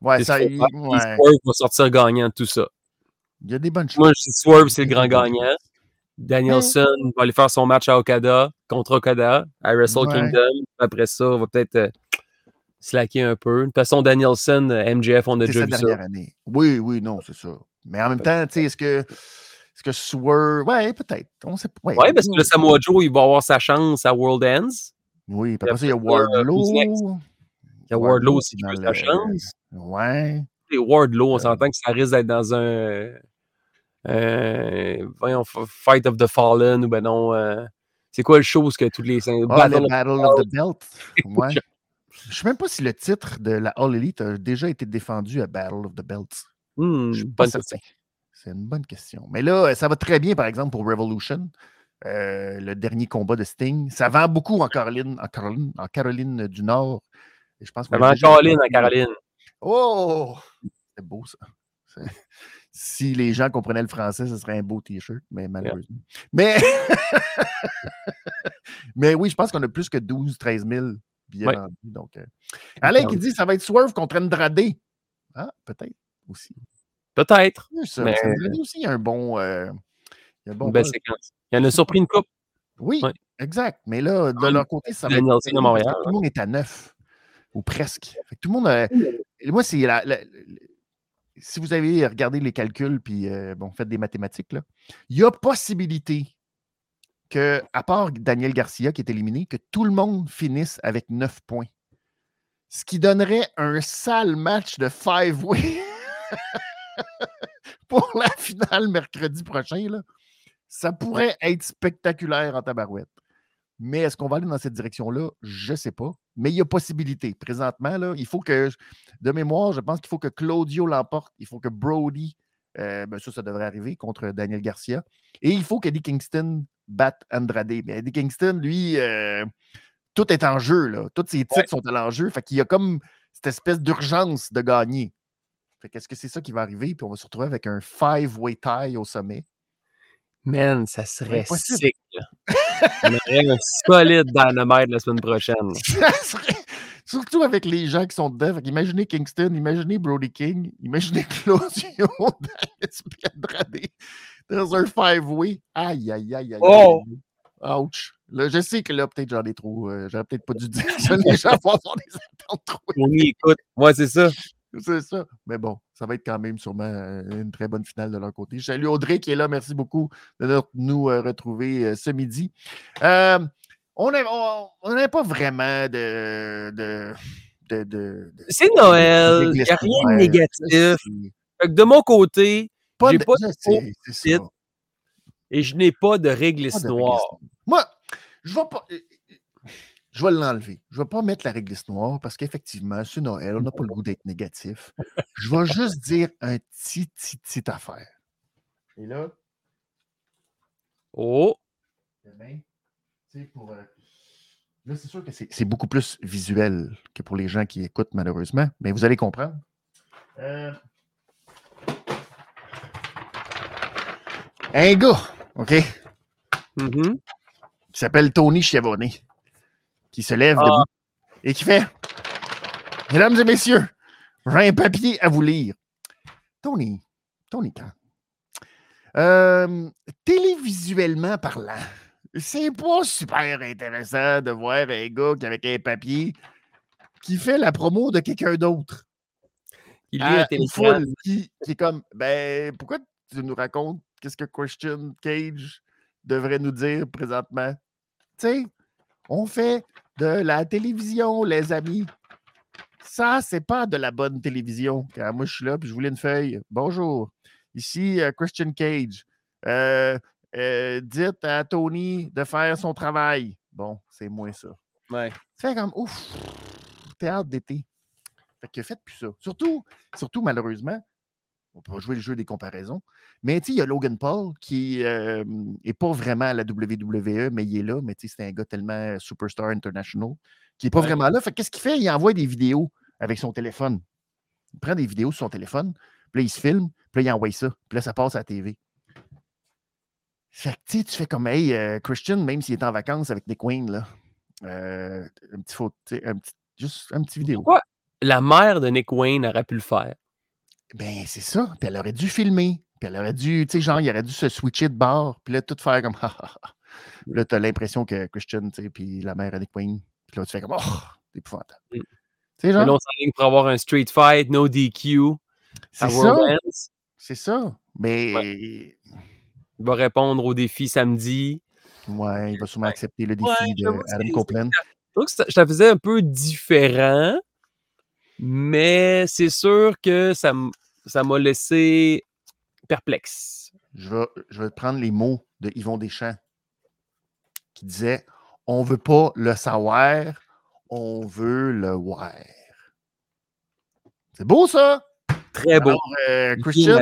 [SPEAKER 1] Ouais, ça.
[SPEAKER 2] Swerve va sortir gagnant de tout ça.
[SPEAKER 1] Il y a des bonnes choses.
[SPEAKER 2] Moi, je Swerve, c'est le grand gagnant. Danielson va aller faire son match à Okada contre Okada à Wrestle Kingdom. Après ça, on va peut-être euh, slacker un peu. De toute façon, Danielson, euh, MJF, on a déjà vu
[SPEAKER 1] dernière
[SPEAKER 2] ça.
[SPEAKER 1] Année. Oui, oui, non, c'est ça. Mais en même temps, tu sais, est-ce que. Est-ce que Swerve. Ouais, peut-être. On sait
[SPEAKER 2] pas. Ouais, parce que le Samoa Joe, il va avoir sa chance à World Ends.
[SPEAKER 1] Oui, puis après ça, il y a Wardlow.
[SPEAKER 2] Il y a Wardlow aussi qui a sa chance.
[SPEAKER 1] Ouais.
[SPEAKER 2] Et Wardlow, on euh. s'entend que ça risque d'être dans un. Euh, voyons, Fight of the Fallen ou ben non. Euh, c'est quoi le chose que tous les.
[SPEAKER 1] Oh, Battle, Battle of the Belt? [laughs] Ouais. Je ne sais même pas si le titre de la All Elite a déjà été défendu à Battle of the Belts.
[SPEAKER 2] Hmm, je suis pas certain.
[SPEAKER 1] C'est une bonne question. Mais là, ça va très bien, par exemple, pour Revolution, euh, le dernier combat de Sting. Ça vend beaucoup en Caroline, en Caroline, en Caroline du Nord.
[SPEAKER 2] Et je pense en Caroline, en Caroline.
[SPEAKER 1] Oh! C'est beau, ça. [laughs] Si les gens comprenaient le français, ce serait un beau T-shirt, mais malheureusement. Mais... [laughs] mais oui, je pense qu'on a plus que 12 13 000 donc, euh, Alain qui dit ça va être Swerve contre Andrade. Ah, peut-être aussi.
[SPEAKER 2] Peut-être.
[SPEAKER 1] mais... Andrade aussi, il y a un bon. Euh,
[SPEAKER 2] il, y a un bon ben, il en a surpris une coupe.
[SPEAKER 1] Oui, exact. Mais là, de leur côté, ça
[SPEAKER 2] va être,
[SPEAKER 1] tout le monde est à neuf. Ou presque. tout le monde. moi, c'est la, si vous avez regardé les calculs puis euh, bon, faites des mathématiques, il y a possibilité que, à part Daniel Garcia qui est éliminé, que tout le monde finisse avec 9 points. Ce qui donnerait un sale match de five-way [laughs] [laughs] pour la finale mercredi prochain. Ça pourrait être spectaculaire en tabarouette. Mais est-ce qu'on va aller dans cette direction-là? Je ne sais pas. Mais il y a possibilité. Présentement, là, il faut que, de mémoire, je pense qu'il faut que Claudio l'emporte. Il faut que Brody, euh, ben ça, ça devrait arriver contre Daniel Garcia. Et il faut qu'Eddie Kingston batte Andrade. Mais Eddie Kingston, lui, euh, tout est en jeu. Là. Tous ses titres sont en jeu. Fait qu'il y a comme cette espèce d'urgence de gagner. Fait qu'est-ce que c'est ça qui va arriver? Puis on va se retrouver avec un five-way tie au sommet.
[SPEAKER 2] Man, ça serait sick. On aurait un solide dynamite la semaine prochaine. [laughs]
[SPEAKER 1] Surtout avec les gens qui sont dedans. imaginez Kingston, imaginez Brody King, imaginez [laughs] Claudio Andrade dans un five-way. Aïe, aïe, aïe, aïe.
[SPEAKER 2] Oh!
[SPEAKER 1] Ouch. Là, je sais que là, peut-être j'en ai trop. Euh, j'aurais peut-être pas dû dire ça. [laughs] Les gens vont avoir des attentes trop.
[SPEAKER 2] Oui, écoute. Moi, c'est ça.
[SPEAKER 1] C'est ça. Mais bon, ça va être quand même sûrement euh, une très bonne finale de leur côté. Salut Audrey qui est là. Merci beaucoup de nous euh, retrouver euh, ce midi. on n'a pas vraiment de. de, de,
[SPEAKER 2] c'est Noël. Il n'y a rien de négatif. de mon côté, j'ai pas de et je n'ai pas de réglisse noire.
[SPEAKER 1] Moi, je ne vais pas je vais l'enlever. Je ne vais pas mettre la réglisse noire parce qu'effectivement, c'est Noël, on n'a pas le goût d'être négatif. Je vais juste dire un petit, petit, petit affaire. Et là.
[SPEAKER 2] Oh!
[SPEAKER 1] Demain, pour. Euh, là, c'est sûr que c'est beaucoup plus visuel que pour les gens qui écoutent, malheureusement, mais vous allez comprendre. Euh, un gars, OK?
[SPEAKER 2] Mm-hmm.
[SPEAKER 1] Qui s'appelle Tony Chevonnet qui se lève debout ah. et qui fait Mesdames et messieurs, j'ai un papier à vous lire. Tony, Tony Khan. Euh, télévisuellement parlant, c'est pas super intéressant de voir un gars qui, avec un papier qui fait la promo de quelqu'un d'autre.
[SPEAKER 2] Il lit un
[SPEAKER 1] téléphone. Qui, qui, est comme Ben, pourquoi tu nous racontes qu'est-ce que Christian Cage devrait nous dire présentement? Tu sais, on fait de la télévision, les amis. Ça, c'est pas de la bonne télévision. Car moi, je suis là, puis je voulais une feuille. Bonjour. Ici, euh, Christian Cage. Euh, euh, dites à Tony de faire son travail. Bon, c'est moins ça.
[SPEAKER 2] Ouais.
[SPEAKER 1] Tu fais comme, ouf, théâtre d'été. Fait que faites plus ça. Surtout, surtout, malheureusement, on peut jouer le jeu des comparaisons. Mais il y a Logan Paul qui n'est euh, pas vraiment à la WWE, mais il est là. Mais c'est un gars tellement superstar international qui n'est pas vraiment là. Fait qu'est-ce qu'il fait? Il envoie des vidéos avec son téléphone. Il prend des vidéos sur son téléphone, puis là, il se filme, puis là, il envoie ça. Puis là, ça passe à la TV. Fait que tu fais comme, hey, euh, Christian, même s'il est en vacances avec Nick Wayne, là, euh, un petit photo, un petit, juste un petit vidéo.
[SPEAKER 2] Pourquoi la mère de Nick Wayne aurait pu le faire?
[SPEAKER 1] Ben, c'est ça. Puis elle aurait dû filmer. Puis elle aurait dû, tu sais, genre, il aurait dû se switcher de bord. Puis là, tout faire comme, [laughs] Là, tu as l'impression que Christian, tu sais, puis la mère Nick Wayne. Puis là, tu fais comme, oh, c'est épouvantable.
[SPEAKER 2] Mm. Tu sais, genre. Là, on pour avoir un street fight, no DQ.
[SPEAKER 1] C'est ça. C'est ça. Mais.
[SPEAKER 2] Il va répondre au défi samedi.
[SPEAKER 1] Ouais, il va sûrement accepter le défi de Adam Copeland.
[SPEAKER 2] Donc, je la faisais un peu différent. Mais c'est sûr que ça m'a laissé perplexe.
[SPEAKER 1] Je vais, je vais prendre les mots de Yvon Deschamps qui disait On ne veut pas le savoir, on veut le voir. C'est beau ça?
[SPEAKER 2] Très beau.
[SPEAKER 1] Euh, Christian,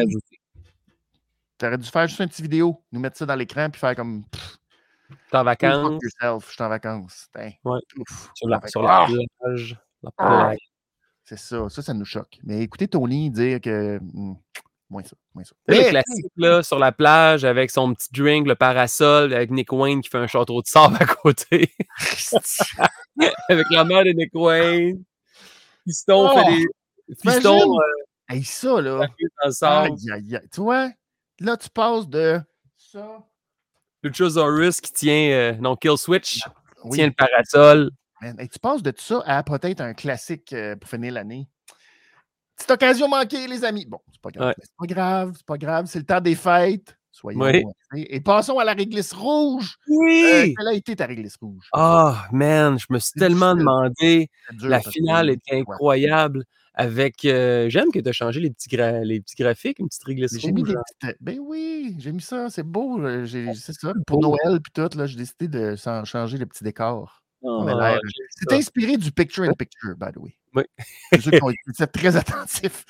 [SPEAKER 1] tu aurais dû faire juste une petite vidéo, nous mettre ça dans l'écran puis faire comme.
[SPEAKER 2] T'es en vacances.
[SPEAKER 1] Je suis en vacances.
[SPEAKER 2] Ouais. Sur la, sur la plage. La plage.
[SPEAKER 1] C'est ça. Ça, ça nous choque. Mais écoutez Tony dire que. Hmm, moins ça, moins ça.
[SPEAKER 2] Le classique, là, sur la plage, avec son petit drink, le parasol, avec Nick Wayne qui fait un château de sable à côté. [laughs] avec la mère de Nick Wayne. Piston fait des.
[SPEAKER 1] Oh! Piston. Euh, hey, ça, là. Aïe, aïe, aïe. Tu vois, là, tu passes de ça.
[SPEAKER 2] Luchasaurus qui tient. Euh, non, Kill Switch. Oui. Tient le parasol
[SPEAKER 1] tu passes de tout ça à peut-être un classique euh, pour finir l'année. Petite occasion manquée, les amis. Bon, c'est pas grave. C'est pas grave, c'est pas grave. C'est le temps des fêtes. Soyons oui. Et passons à la réglisse rouge.
[SPEAKER 2] Oui!
[SPEAKER 1] Euh, quelle a été ta réglisse rouge?
[SPEAKER 2] Ah, oh, man, je me suis tellement demandé. la finale était incroyable. avec. euh, J'aime que tu as changé les petits, gra- les petits graphiques, une petite réglisse
[SPEAKER 1] J'ai mis
[SPEAKER 2] rouge.
[SPEAKER 1] des
[SPEAKER 2] là.
[SPEAKER 1] petites- Ben oui, j'ai mis ça, c'est beau. euh, C'est ça. Pour. Noël puis tout, là, j'ai décidé de changer le petit décor.
[SPEAKER 2] Ah,
[SPEAKER 1] C'est inspiré du Picture in Picture, by the way.
[SPEAKER 2] Oui. [laughs]
[SPEAKER 1] Été très attentifs.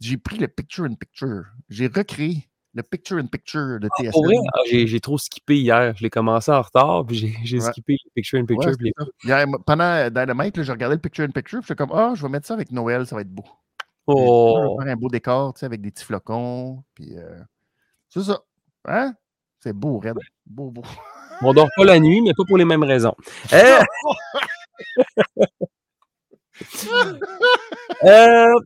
[SPEAKER 1] J'ai pris le Picture in Picture. J'ai recréé le Picture in Picture de TSN.
[SPEAKER 2] Vrai, ah, j'ai trop skippé hier. Je l'ai commencé en retard, puis j'ai
[SPEAKER 1] Ouais.
[SPEAKER 2] skippé le picture in
[SPEAKER 1] Ouais,
[SPEAKER 2] picture.
[SPEAKER 1] c'est ça. Hier, pendant euh, Dynamite, j'ai regardé le Picture in Picture. puis J'étais comme, ah, je vais mettre ça avec Noël, ça va être beau. Je
[SPEAKER 2] Oh,
[SPEAKER 1] vais faire un beau décor, tu sais, avec des petits flocons. Puis, euh, c'est ça. Hein? C'est beau, Red. Beau, beau. [laughs]
[SPEAKER 2] on dort pas la nuit, mais pas pour les mêmes raisons. [laughs] Euh, [laughs] euh,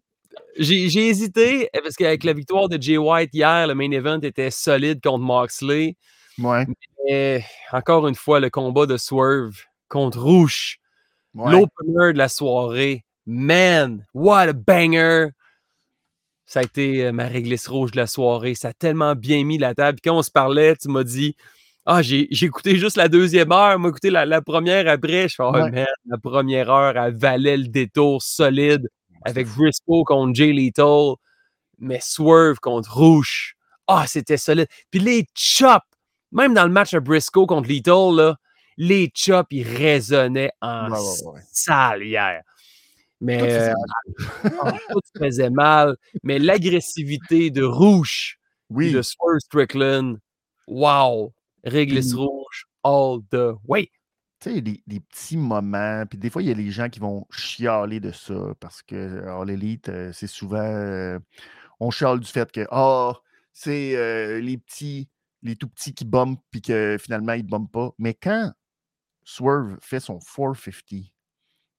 [SPEAKER 2] j'ai hésité euh, parce qu'avec la victoire de Jay White hier, le main event était solide contre Moxley.
[SPEAKER 1] Ouais.
[SPEAKER 2] Et encore une fois, le combat de Swerve contre Rouge.
[SPEAKER 1] ouais.
[SPEAKER 2] L'opener de la soirée. Man, what a banger! Ça a été ma réglisse rouge de la soirée. Ça a tellement bien mis la table. Puis quand on se parlait, tu m'as dit Ah, j'ai écouté juste la deuxième heure. Moi, écouté la, la première après. Je fais Oh,
[SPEAKER 1] Ouais.
[SPEAKER 2] man, la première heure, elle valait le détour solide avec Briscoe contre Jay Lethal. Mais Swerve contre Rouge. Ah, c'était solide. Puis les chops, même dans le match de Briscoe contre là, les chops, ils résonnaient en
[SPEAKER 1] Ouais,
[SPEAKER 2] salle hier. Mais
[SPEAKER 1] Tout faisait
[SPEAKER 2] euh, [laughs] ah, [laughs] tout faisait mal. Mais l'agressivité de Rouge
[SPEAKER 1] Oui.
[SPEAKER 2] de Swerve Strickland, wow! Réglisse rouge all the way.
[SPEAKER 1] Tu sais, des, des petits moments. Puis des fois, il y a des gens qui vont chialer de ça parce que All Elite, euh, c'est souvent. euh, on chiale du fait que, ah, c'est euh, les petits, les tout petits qui bombent, puis que finalement, ils ne bombent pas. Mais quand Swerve fait son 450,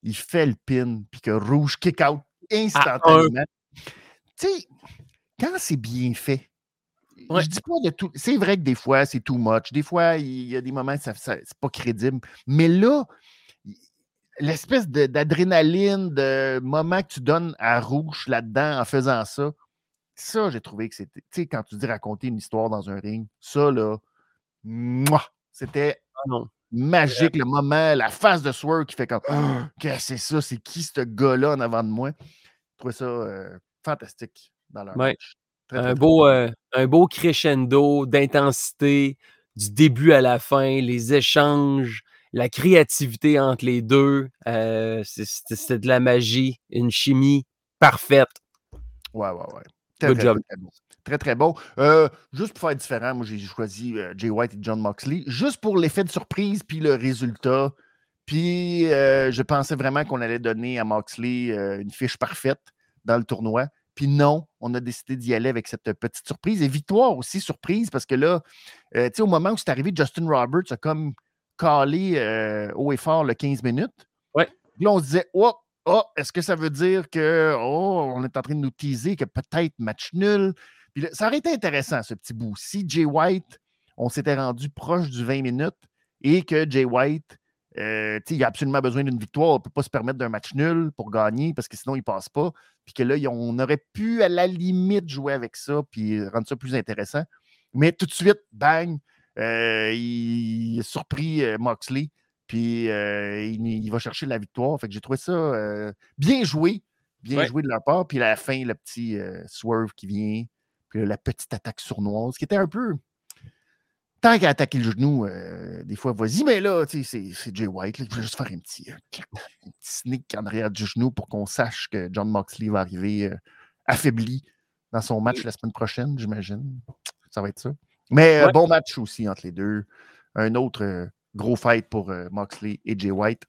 [SPEAKER 1] il fait le pin, puis que Rouge kick out instantanément. Tu sais, quand c'est bien fait,
[SPEAKER 2] Ouais.
[SPEAKER 1] je dis pas de tout. C'est vrai que des fois, c'est too much. Des fois, il y a des moments ça, ça- c'est pas crédible. Mais là, l'espèce de- d'adrénaline, de moment que tu donnes à Rouge là-dedans en faisant ça, ça, j'ai trouvé que c'était. Tu sais, quand tu dis raconter une histoire dans un ring, ça, là, c'était
[SPEAKER 2] Ah
[SPEAKER 1] magique, le moment, la face de Swerve qui fait comme Ah, Qu'est-ce que c'est ça? C'est qui ce gars-là en avant de moi? Je trouvais ça euh, fantastique dans leur
[SPEAKER 2] Ouais.
[SPEAKER 1] match. Très, très,
[SPEAKER 2] Un beau, euh, un beau crescendo d'intensité du début à la fin, les échanges, la créativité entre les deux. euh, c'est- C'était de la magie, une chimie parfaite.
[SPEAKER 1] Ouais, ouais, ouais. Très,
[SPEAKER 2] Good
[SPEAKER 1] très,
[SPEAKER 2] job.
[SPEAKER 1] Très, très. Euh, juste pour faire différent, moi, j'ai choisi euh, Jay White et John Moxley, juste pour l'effet de surprise puis le résultat. Puis, euh, je pensais vraiment qu'on allait donner à Moxley euh, une fiche parfaite dans le tournoi. Puis non, on a décidé d'y aller avec cette petite surprise. Et victoire aussi, surprise, parce que là, euh, tu sais, au moment où c'est arrivé, Justin Roberts a comme calé euh, haut et fort le 15 minutes.
[SPEAKER 2] Ouais.
[SPEAKER 1] Puis Là, on se disait, oh, oh, est-ce que ça veut dire que, oh, on est en train de nous teaser que peut-être match nul? Puis là, ça aurait été intéressant, ce petit bout. Si Jay White, on s'était rendu proche du 20 minutes et que Jay White, euh, tu sais, il a absolument besoin d'une victoire, on ne peut pas se permettre d'un match nul pour gagner parce que sinon, il ne passe pas. Puis que là, on aurait pu, à la limite, jouer avec ça puis rendre ça plus intéressant. Mais tout de suite, bang, euh, il a surpris euh, Moxley. Puis euh, il, il va chercher la victoire. Fait que j'ai trouvé ça bien joué. Bien
[SPEAKER 2] Ouais.
[SPEAKER 1] joué de leur part. Puis à la fin, le petit swerve qui vient. Puis la petite attaque sournoise qui était un peu. Tant qu'à attaquer le genou, euh, des fois, vas-y, mais là, tu sais, c'est- Jay White. là, il veut juste faire un petit, un petit sneak en arrière du genou pour qu'on sache que John Moxley va arriver euh, affaibli dans son match la semaine prochaine, j'imagine. Ça va être ça. Mais euh,
[SPEAKER 2] Ouais.
[SPEAKER 1] bon match aussi entre les deux. Un autre gros fight pour Moxley et Jay White.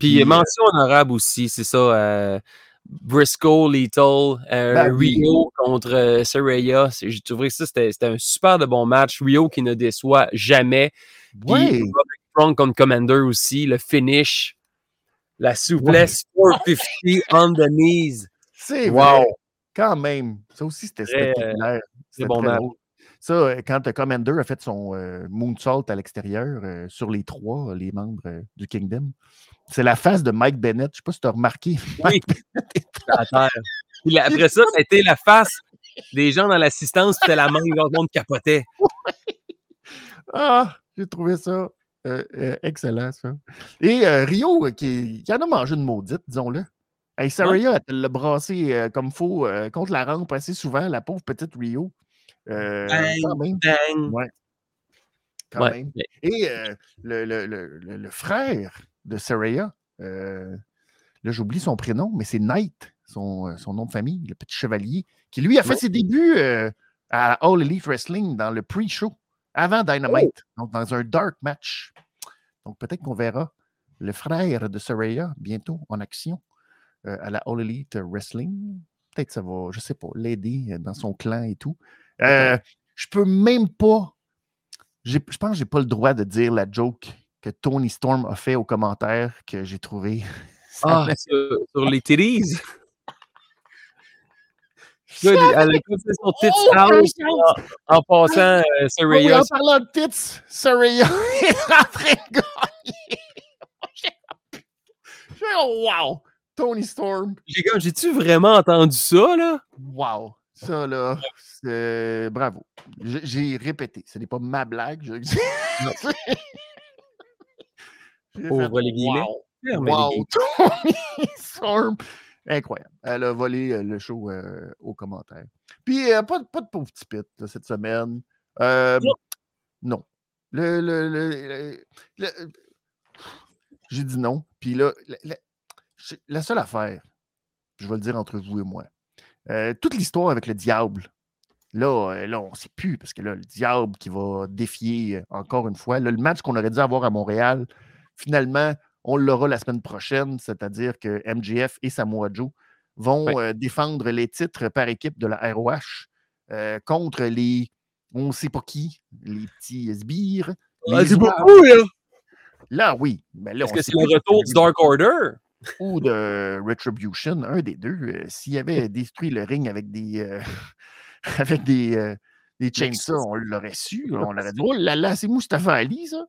[SPEAKER 2] Puis mention honorable aussi, c'est ça. Euh, Briscoe, Lethal, euh,
[SPEAKER 1] Ben oui.
[SPEAKER 2] Rio contre euh, Saraya. C'est- J'ai trouvé que ça, c'était un super de bon match. Rio qui ne déçoit jamais. Puis. Roderick Strong comme Commander aussi. Le finish, la souplesse, 450 on the knees.
[SPEAKER 1] C'est
[SPEAKER 2] Wow.
[SPEAKER 1] vrai. Quand même. Ça aussi, c'était
[SPEAKER 2] Très,
[SPEAKER 1] spectaculaire. C'était
[SPEAKER 2] bon match.
[SPEAKER 1] Ça, euh, quand Commander a fait son euh, moonsault à l'extérieur euh, sur les trois, euh, les membres euh, du Kingdom, c'est la face de Mike Bennett. Je ne sais pas si tu as remarqué. [laughs]
[SPEAKER 2] Oui. après ça, ça a été la face des gens dans l'assistance, c'était la main, tout le monde capotait. [laughs]
[SPEAKER 1] Ah, j'ai trouvé ça excellent, ça. Et Rio, qui, qui en a mangé une maudite, disons-le. Hey, Saraya, elle l'a brassé euh, comme faux euh, contre la rampe assez souvent, la pauvre petite Rio. Euh, quand même.
[SPEAKER 2] Bang.
[SPEAKER 1] Ouais. Quand
[SPEAKER 2] Ouais.
[SPEAKER 1] même. Et euh, le, le- le- le- le frère de Saraya, euh, là j'oublie son prénom, mais c'est Knight, son, son nom de famille, le petit chevalier, qui lui a fait
[SPEAKER 2] Ouais.
[SPEAKER 1] ses débuts euh, à All Elite Wrestling dans le pre-show, avant Dynamite, donc dans un dark match. Donc peut-être qu'on verra le frère de Saraya bientôt en action euh, à la All Elite Wrestling. Peut-être ça va, je sais pas, l'aider dans son clan et tout. Euh, je peux même pas. Je pense que j'ai pas le droit de dire la joke que Tony Storm a fait aux commentaires que j'ai trouvé. [laughs]
[SPEAKER 2] Ah, sur, sur les titties? Elle a fait son tits
[SPEAKER 1] Oh,
[SPEAKER 2] out en, en passant euh,
[SPEAKER 1] oui, en parlant de tits, Saraya [laughs] est en train de gagner. [laughs] Oh, wow! Tony Storm.
[SPEAKER 2] J'ai comme, j'ai-tu vraiment entendu ça, là?
[SPEAKER 1] Wow! Ça, là, c'est... Bravo. J'ai- répété. Ce n'est pas ma blague. je- [laughs] J'ai
[SPEAKER 2] Ouvre
[SPEAKER 1] fait,
[SPEAKER 2] les guillemets.
[SPEAKER 1] wow. Wow, [laughs] Storm. Incroyable. Elle a volé euh, le show euh, aux commentaires. Puis, euh, pas, de- pas de pauvre petit pit là, cette semaine. Euh,
[SPEAKER 2] Non.
[SPEAKER 1] non. Le, le- le- le- le- J'ai dit non. Puis là, la, la- j'ai- la seule affaire, je vais le dire entre vous et moi, euh, toute l'histoire avec le diable, là, euh, là on ne sait plus, parce que là, le diable qui va défier euh, encore une fois, là, le match qu'on aurait dû avoir à Montréal, finalement, on l'aura la semaine prochaine, c'est-à-dire que MJF et Samoa Joe vont
[SPEAKER 2] Ouais.
[SPEAKER 1] euh, défendre les titres par équipe de la ROH euh, contre les on ne sait pas qui, les petits sbires.
[SPEAKER 2] Ah, c'est beaucoup, là!
[SPEAKER 1] Là, oui. Mais là,
[SPEAKER 2] Est-ce que c'est le retour du Dark Order?
[SPEAKER 1] Ou de Retribution, un des deux. euh, S'il avait [laughs] détruit le ring avec des euh, [laughs] avec des, euh, des chainsaws, on l'aurait su. On l'aurait dit [laughs] Oh là là, c'est Mustafa Ali, ça.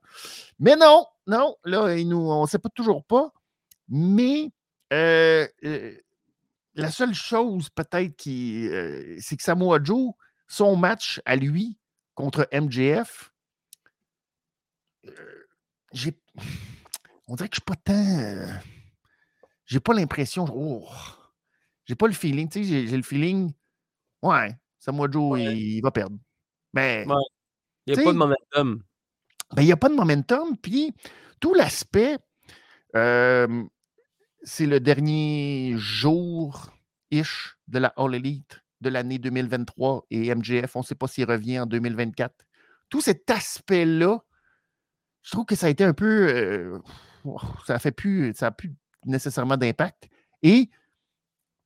[SPEAKER 1] Mais non, non, là, il nous, on ne sait pas toujours pas. Mais euh, la seule chose peut-être qui. c'est que Samoa Joe, son match à lui contre MJF, j'ai. On dirait que je suis pas tant. J'ai pas l'impression. Oh, j'ai pas le feeling. Tu sais, j'ai, le feeling. Ouais, Samoa Joe, il, il va perdre. Mais
[SPEAKER 2] Ouais. Il n'y a pas de momentum.
[SPEAKER 1] ben, il n'y a pas de momentum. Puis tout l'aspect, euh, c'est le dernier jour-ish de la All Elite de l'année 2023 et MJF, on ne sait pas s'il revient en 2024. Tout cet aspect-là, je trouve que ça a été un peu. euh, ça a fait plus. Ça n'a plus nécessairement d'impact. Et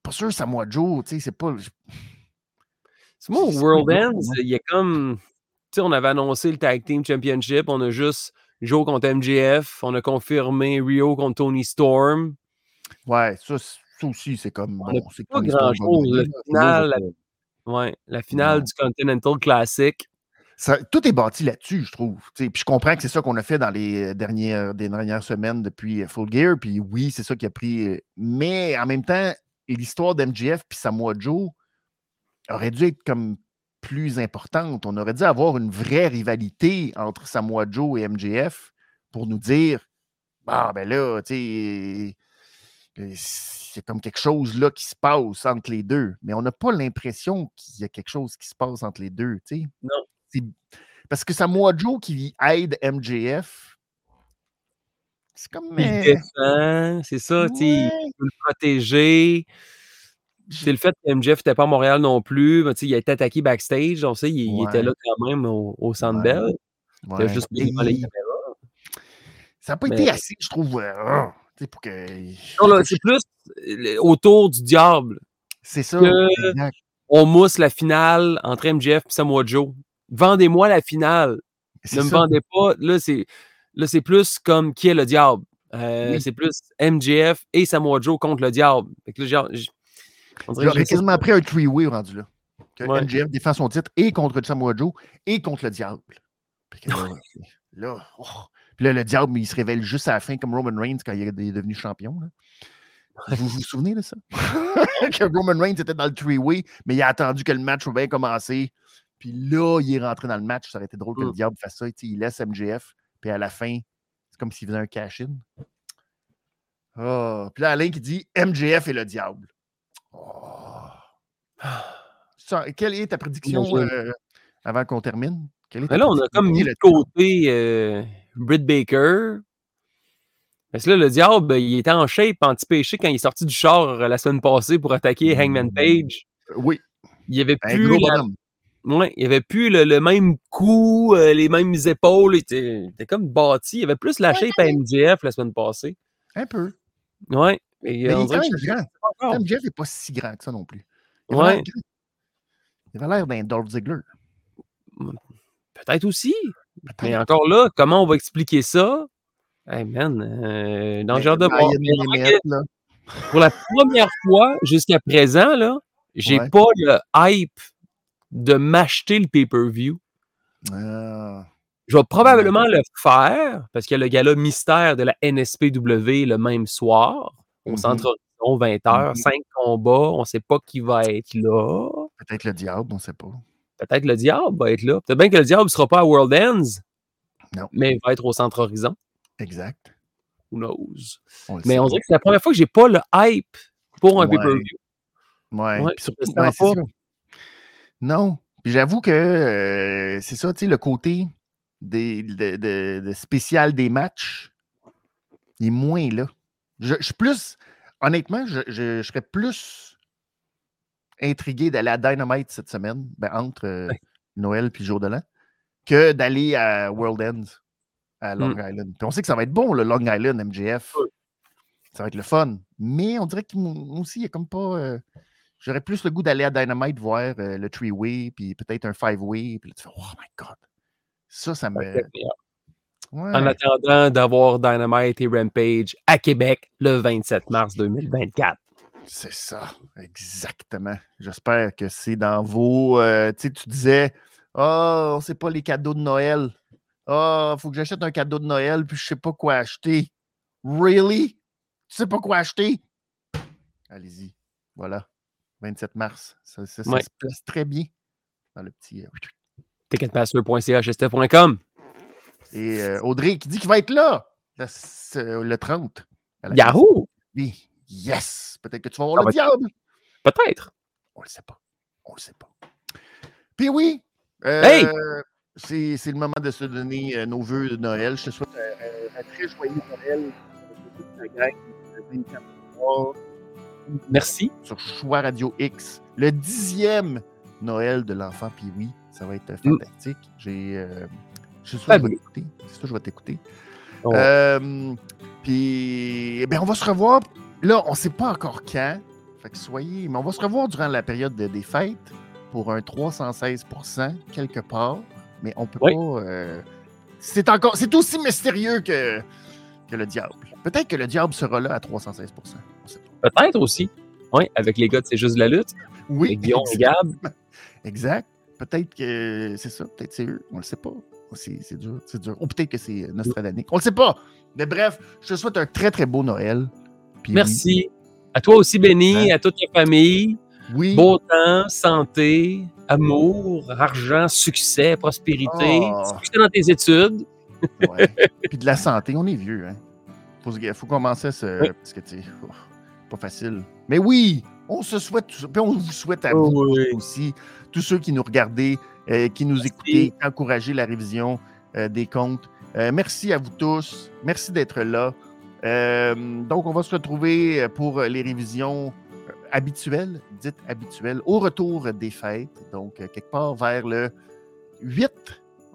[SPEAKER 1] pour sûr, Samoa Joe, tu sais, c'est pas.
[SPEAKER 2] C'est moi, au World
[SPEAKER 1] pas
[SPEAKER 2] Ends, il y a comme. Tu sais, on avait annoncé le Tag Team Championship, on a juste Joe contre MJF, on a confirmé Rio contre Tony Storm.
[SPEAKER 1] Ouais, ça, ça aussi, c'est comme.
[SPEAKER 2] On
[SPEAKER 1] Bon, c'est
[SPEAKER 2] Pas grand-chose. La finale, la, ouais, la finale du Continental Classic.
[SPEAKER 1] Ça- tout est bâti là-dessus, je trouve. Puis je comprends que c'est ça qu'on a fait dans les dernières, des dernières semaines depuis euh, Full Gear. Puis oui, c'est ça qui a pris. euh, Mais en même temps, l'histoire d'MGF puis Samoa Joe aurait dû être comme plus importante. On aurait dû avoir une vraie rivalité entre Samoa Joe et MJF pour nous dire Ah, ben là, tu sais, euh, c'est comme quelque chose là qui se passe entre les deux. Mais on n'a pas l'impression qu'il y a quelque chose qui se passe entre les deux, tu sais.
[SPEAKER 2] Non.
[SPEAKER 1] Parce que Samoa Joe qui aide MJF, c'est comme.
[SPEAKER 2] Il
[SPEAKER 1] euh,
[SPEAKER 2] défend, c'est ça, tu sais, il
[SPEAKER 1] ouais,
[SPEAKER 2] veut le protéger. C'est le fait que MJF n'était pas à Montréal non plus. mais il a été attaqué backstage. On sait, il, il était
[SPEAKER 1] Ouais.
[SPEAKER 2] là quand même au, au Centre
[SPEAKER 1] Ouais.
[SPEAKER 2] Bell. Il a
[SPEAKER 1] ouais.
[SPEAKER 2] juste les caméras.
[SPEAKER 1] ça n'a pas
[SPEAKER 2] Mais-
[SPEAKER 1] été assez, je trouve, euh, sais, pour que.
[SPEAKER 2] Non, c'est plus autour du diable.
[SPEAKER 1] C'est ça.
[SPEAKER 2] On mousse la finale entre MJF et Samoa Joe. Vendez-moi la finale. Ne me vendez pas. Là, c'est là, c'est plus comme qui est le diable? Euh,
[SPEAKER 1] Oui.
[SPEAKER 2] C'est plus MJF et Samoa Joe contre le diable. Fait que là,
[SPEAKER 1] J'aurais quasiment pris un three-way rendu là. Que
[SPEAKER 2] Ouais.
[SPEAKER 1] MJF défend son titre et contre Samoa Joe et contre le diable. Que là, oh. Puis là, le diable, il se révèle juste à la fin comme Roman Reigns quand il est devenu champion. là. Vous vous souvenez de ça? [laughs] que Roman Reigns était dans le three-way, mais il a attendu que le match soit bien commencé. Puis là, il est rentré dans le match. Ça aurait été drôle que le diable fasse ça. Il laisse MJF, puis à la fin, c'est comme s'il faisait un cash-in. Oh. Puis là, Alain qui dit MJF et le diable. Oh. Ça, quelle est ta prédiction euh, avant qu'on termine? Quelle est ta
[SPEAKER 2] Mais là, on a comme
[SPEAKER 1] est
[SPEAKER 2] mis
[SPEAKER 1] le
[SPEAKER 2] de côté euh, Britt Baker. Parce que là, le diable, il était en shape, anti-péché, quand il est sorti du char euh, la semaine passée pour attaquer Hangman Page.
[SPEAKER 1] Euh, Oui,
[SPEAKER 2] Il n'y avait
[SPEAKER 1] un
[SPEAKER 2] plus,
[SPEAKER 1] gros
[SPEAKER 2] la-
[SPEAKER 1] bonhomme.
[SPEAKER 2] Ouais, il avait plus le, le même cou, euh, les mêmes épaules. Il était, il était comme bâti. Il y avait plus la shape à MJF la semaine passée.
[SPEAKER 1] Un peu.
[SPEAKER 2] Ouais. Et,
[SPEAKER 1] Mais
[SPEAKER 2] on
[SPEAKER 1] il est
[SPEAKER 2] que
[SPEAKER 1] grand. MJF n'est pas si grand que ça non plus. Il avait
[SPEAKER 2] Ouais.
[SPEAKER 1] Il avait l'air d'un Dolph Ziggler.
[SPEAKER 2] Peut-être aussi. Mais
[SPEAKER 1] Peut-être.
[SPEAKER 2] encore là, comment on va expliquer ça? Hey man, euh, dans le
[SPEAKER 1] Mais
[SPEAKER 2] genre de. Mais. Pour la première fois jusqu'à présent, là, j'ai
[SPEAKER 1] Ouais.
[SPEAKER 2] pas le hype de m'acheter le pay-per-view.
[SPEAKER 1] Ah,
[SPEAKER 2] Je vais probablement le faire parce qu'il y a le gala mystère de la NSPW le même soir au
[SPEAKER 1] Mhm.
[SPEAKER 2] centre Horizon, 20h,
[SPEAKER 1] Mhm.
[SPEAKER 2] 5 combats, on sait pas qui va être là.
[SPEAKER 1] Peut-être le diable, on ne sait pas.
[SPEAKER 2] Peut-être le diable va être là. Peut-être bien que le diable ne sera pas à World Ends,
[SPEAKER 1] Non.
[SPEAKER 2] mais il va être au centre Horizon.
[SPEAKER 1] Exact.
[SPEAKER 2] Who knows?
[SPEAKER 1] On
[SPEAKER 2] Mais
[SPEAKER 1] sait
[SPEAKER 2] on dirait que c'est la première fois que j'ai pas le hype pour un
[SPEAKER 1] Ouais.
[SPEAKER 2] pay-per-view.
[SPEAKER 1] Ouais,
[SPEAKER 2] Ouais,
[SPEAKER 1] puis surtout, ouais,
[SPEAKER 2] pas.
[SPEAKER 1] Non. Puis j'avoue que euh, c'est ça, tu sais, le côté des, de, de- de spécial des matchs, il est moins là. Je, je suis plus, honnêtement, je, je- je serais plus intrigué d'aller à Dynamite cette semaine, ben, entre euh. Noël puis jour de l'an, que d'aller à World End, à Long
[SPEAKER 2] Mm.
[SPEAKER 1] Island. Puis on sait que ça va être bon, le Long Island MJF.
[SPEAKER 2] Ouais.
[SPEAKER 1] Ça va être le fun. Mais on dirait que moi aussi, il n'y a comme pas. euh, J'aurais plus le goût d'aller à Dynamite voir euh, le three-way, puis peut-être un five-way. Puis là, tu fais, oh my God. Ça, ça me. Ouais.
[SPEAKER 2] En attendant d'avoir Dynamite et Rampage à Québec le 27 mars 2024.
[SPEAKER 1] C'est ça, exactement. J'espère que c'est dans vos. euh, tu sais, tu disais, oh, on sait pas les cadeaux de Noël. Ah, faut que j'achète un cadeau de Noël, puis je sais pas quoi acheter. Really? Tu sais pas quoi acheter? Allez-y. Voilà. 27 mars. Ça, ça- ça
[SPEAKER 2] Ouais.
[SPEAKER 1] se place très bien dans le petit. euh,
[SPEAKER 2] Ticketmaster.ca, chester.com.
[SPEAKER 1] Et euh, Audrey qui dit qu'il va être là le, ce- le 30. à la
[SPEAKER 2] Yahoo!
[SPEAKER 1] Oui. Yes! Peut-être que tu vas voir
[SPEAKER 2] Ah,
[SPEAKER 1] le
[SPEAKER 2] bah,
[SPEAKER 1] diable.
[SPEAKER 2] Peut-être.
[SPEAKER 1] On le sait pas. On le sait pas. Puis oui, euh,
[SPEAKER 2] Hey!
[SPEAKER 1] c'est le moment de se donner nos vœux de Noël. Je te souhaite un, un- un très joyeux Noël
[SPEAKER 2] Merci.
[SPEAKER 1] sur Choix Radio X. Le dixième Noël de l'enfant. Puis oui, ça va être fantastique. J'ai. euh, je suis sûr que je vais t'écouter. C'est sûr que je vais t'écouter.
[SPEAKER 2] Oh.
[SPEAKER 1] Euh, puis, eh bien, on va se revoir. Là, on ne sait pas encore quand. Fait que soyez. Mais on va se revoir durant la période de- des fêtes pour un 316% quelque part. Mais on peut
[SPEAKER 2] Oui.
[SPEAKER 1] pas. euh, c'est encore. C'est aussi mystérieux que, que le diable. Peut-être que le diable sera là à 316 On sait pas.
[SPEAKER 2] Peut-être aussi. Oui, avec les gars de C'est juste de la lutte.
[SPEAKER 1] Oui.
[SPEAKER 2] Avec Guillaume et. Gab.
[SPEAKER 1] Exact. Peut-être que c'est ça. Peut-être c'est eux. On le sait pas. C'est c'est dur. C'est dur. Ou peut-être que c'est Nostradamus. On le sait pas. Mais bref, je te souhaite un très, très beau Noël. Puis oui,
[SPEAKER 2] Merci. À toi aussi, Benny,
[SPEAKER 1] Hein?
[SPEAKER 2] à toute ta famille.
[SPEAKER 1] Oui.
[SPEAKER 2] Beau temps, santé, amour, argent, succès, prospérité.
[SPEAKER 1] Oh.
[SPEAKER 2] Succès dans tes études.
[SPEAKER 1] Ouais. Puis de la santé, on est vieux, hein. Faut, faut commencer à se.
[SPEAKER 2] Oui.
[SPEAKER 1] Parce que, tu sais, oh, pas facile. Mais oui, on se souhaite. Puis on vous souhaite à
[SPEAKER 2] Oh
[SPEAKER 1] vous
[SPEAKER 2] oui.
[SPEAKER 1] aussi, tous ceux qui nous regardez, euh, qui nous
[SPEAKER 2] Merci.
[SPEAKER 1] écoutez, qui encouragez la révision euh, des comptes. Euh, merci à vous tous. Merci d'être là. Donc, on va se retrouver pour les révisions habituelles, dites habituelles, au retour des fêtes. Donc, quelque part vers le 8.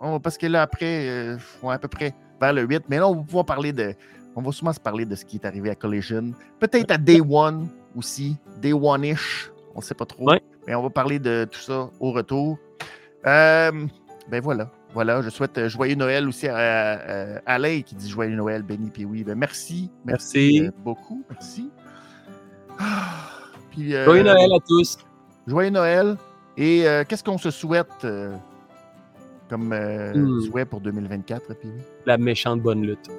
[SPEAKER 1] On- parce que là, après, ouais, à peu près vers le 8. Mais là, on va pouvoir parler de. On va sûrement se parler de ce qui est arrivé à Collision. Peut-être à Day One aussi. Day One-ish. On ne sait pas trop.
[SPEAKER 2] Ouais.
[SPEAKER 1] Mais on va parler de tout ça au retour. Euh, ben voilà. Voilà. Je souhaite joyeux Noël aussi à, à- à Alain qui dit joyeux Noël, Benny puis oui. Ben merci.
[SPEAKER 2] Merci.
[SPEAKER 1] euh, beaucoup. Merci. Ah, puis, euh,
[SPEAKER 2] Joyeux Noël à tous.
[SPEAKER 1] Joyeux Noël. Et euh, qu'est-ce qu'on se souhaite euh, comme
[SPEAKER 2] Hmm.
[SPEAKER 1] souhait pour 2024, puis oui?
[SPEAKER 2] La méchante bonne lutte.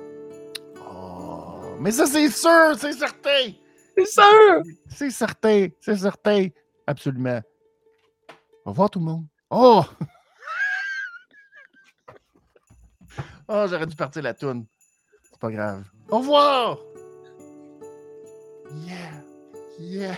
[SPEAKER 1] Mais ça, c'est sûr, c'est certain.
[SPEAKER 2] C'est sûr!
[SPEAKER 1] C'est certain, c'est certain. Absolument. Au revoir, tout le monde. Oh! [laughs] oh, j'aurais dû partir la toune. C'est pas grave. Au revoir! Yeah.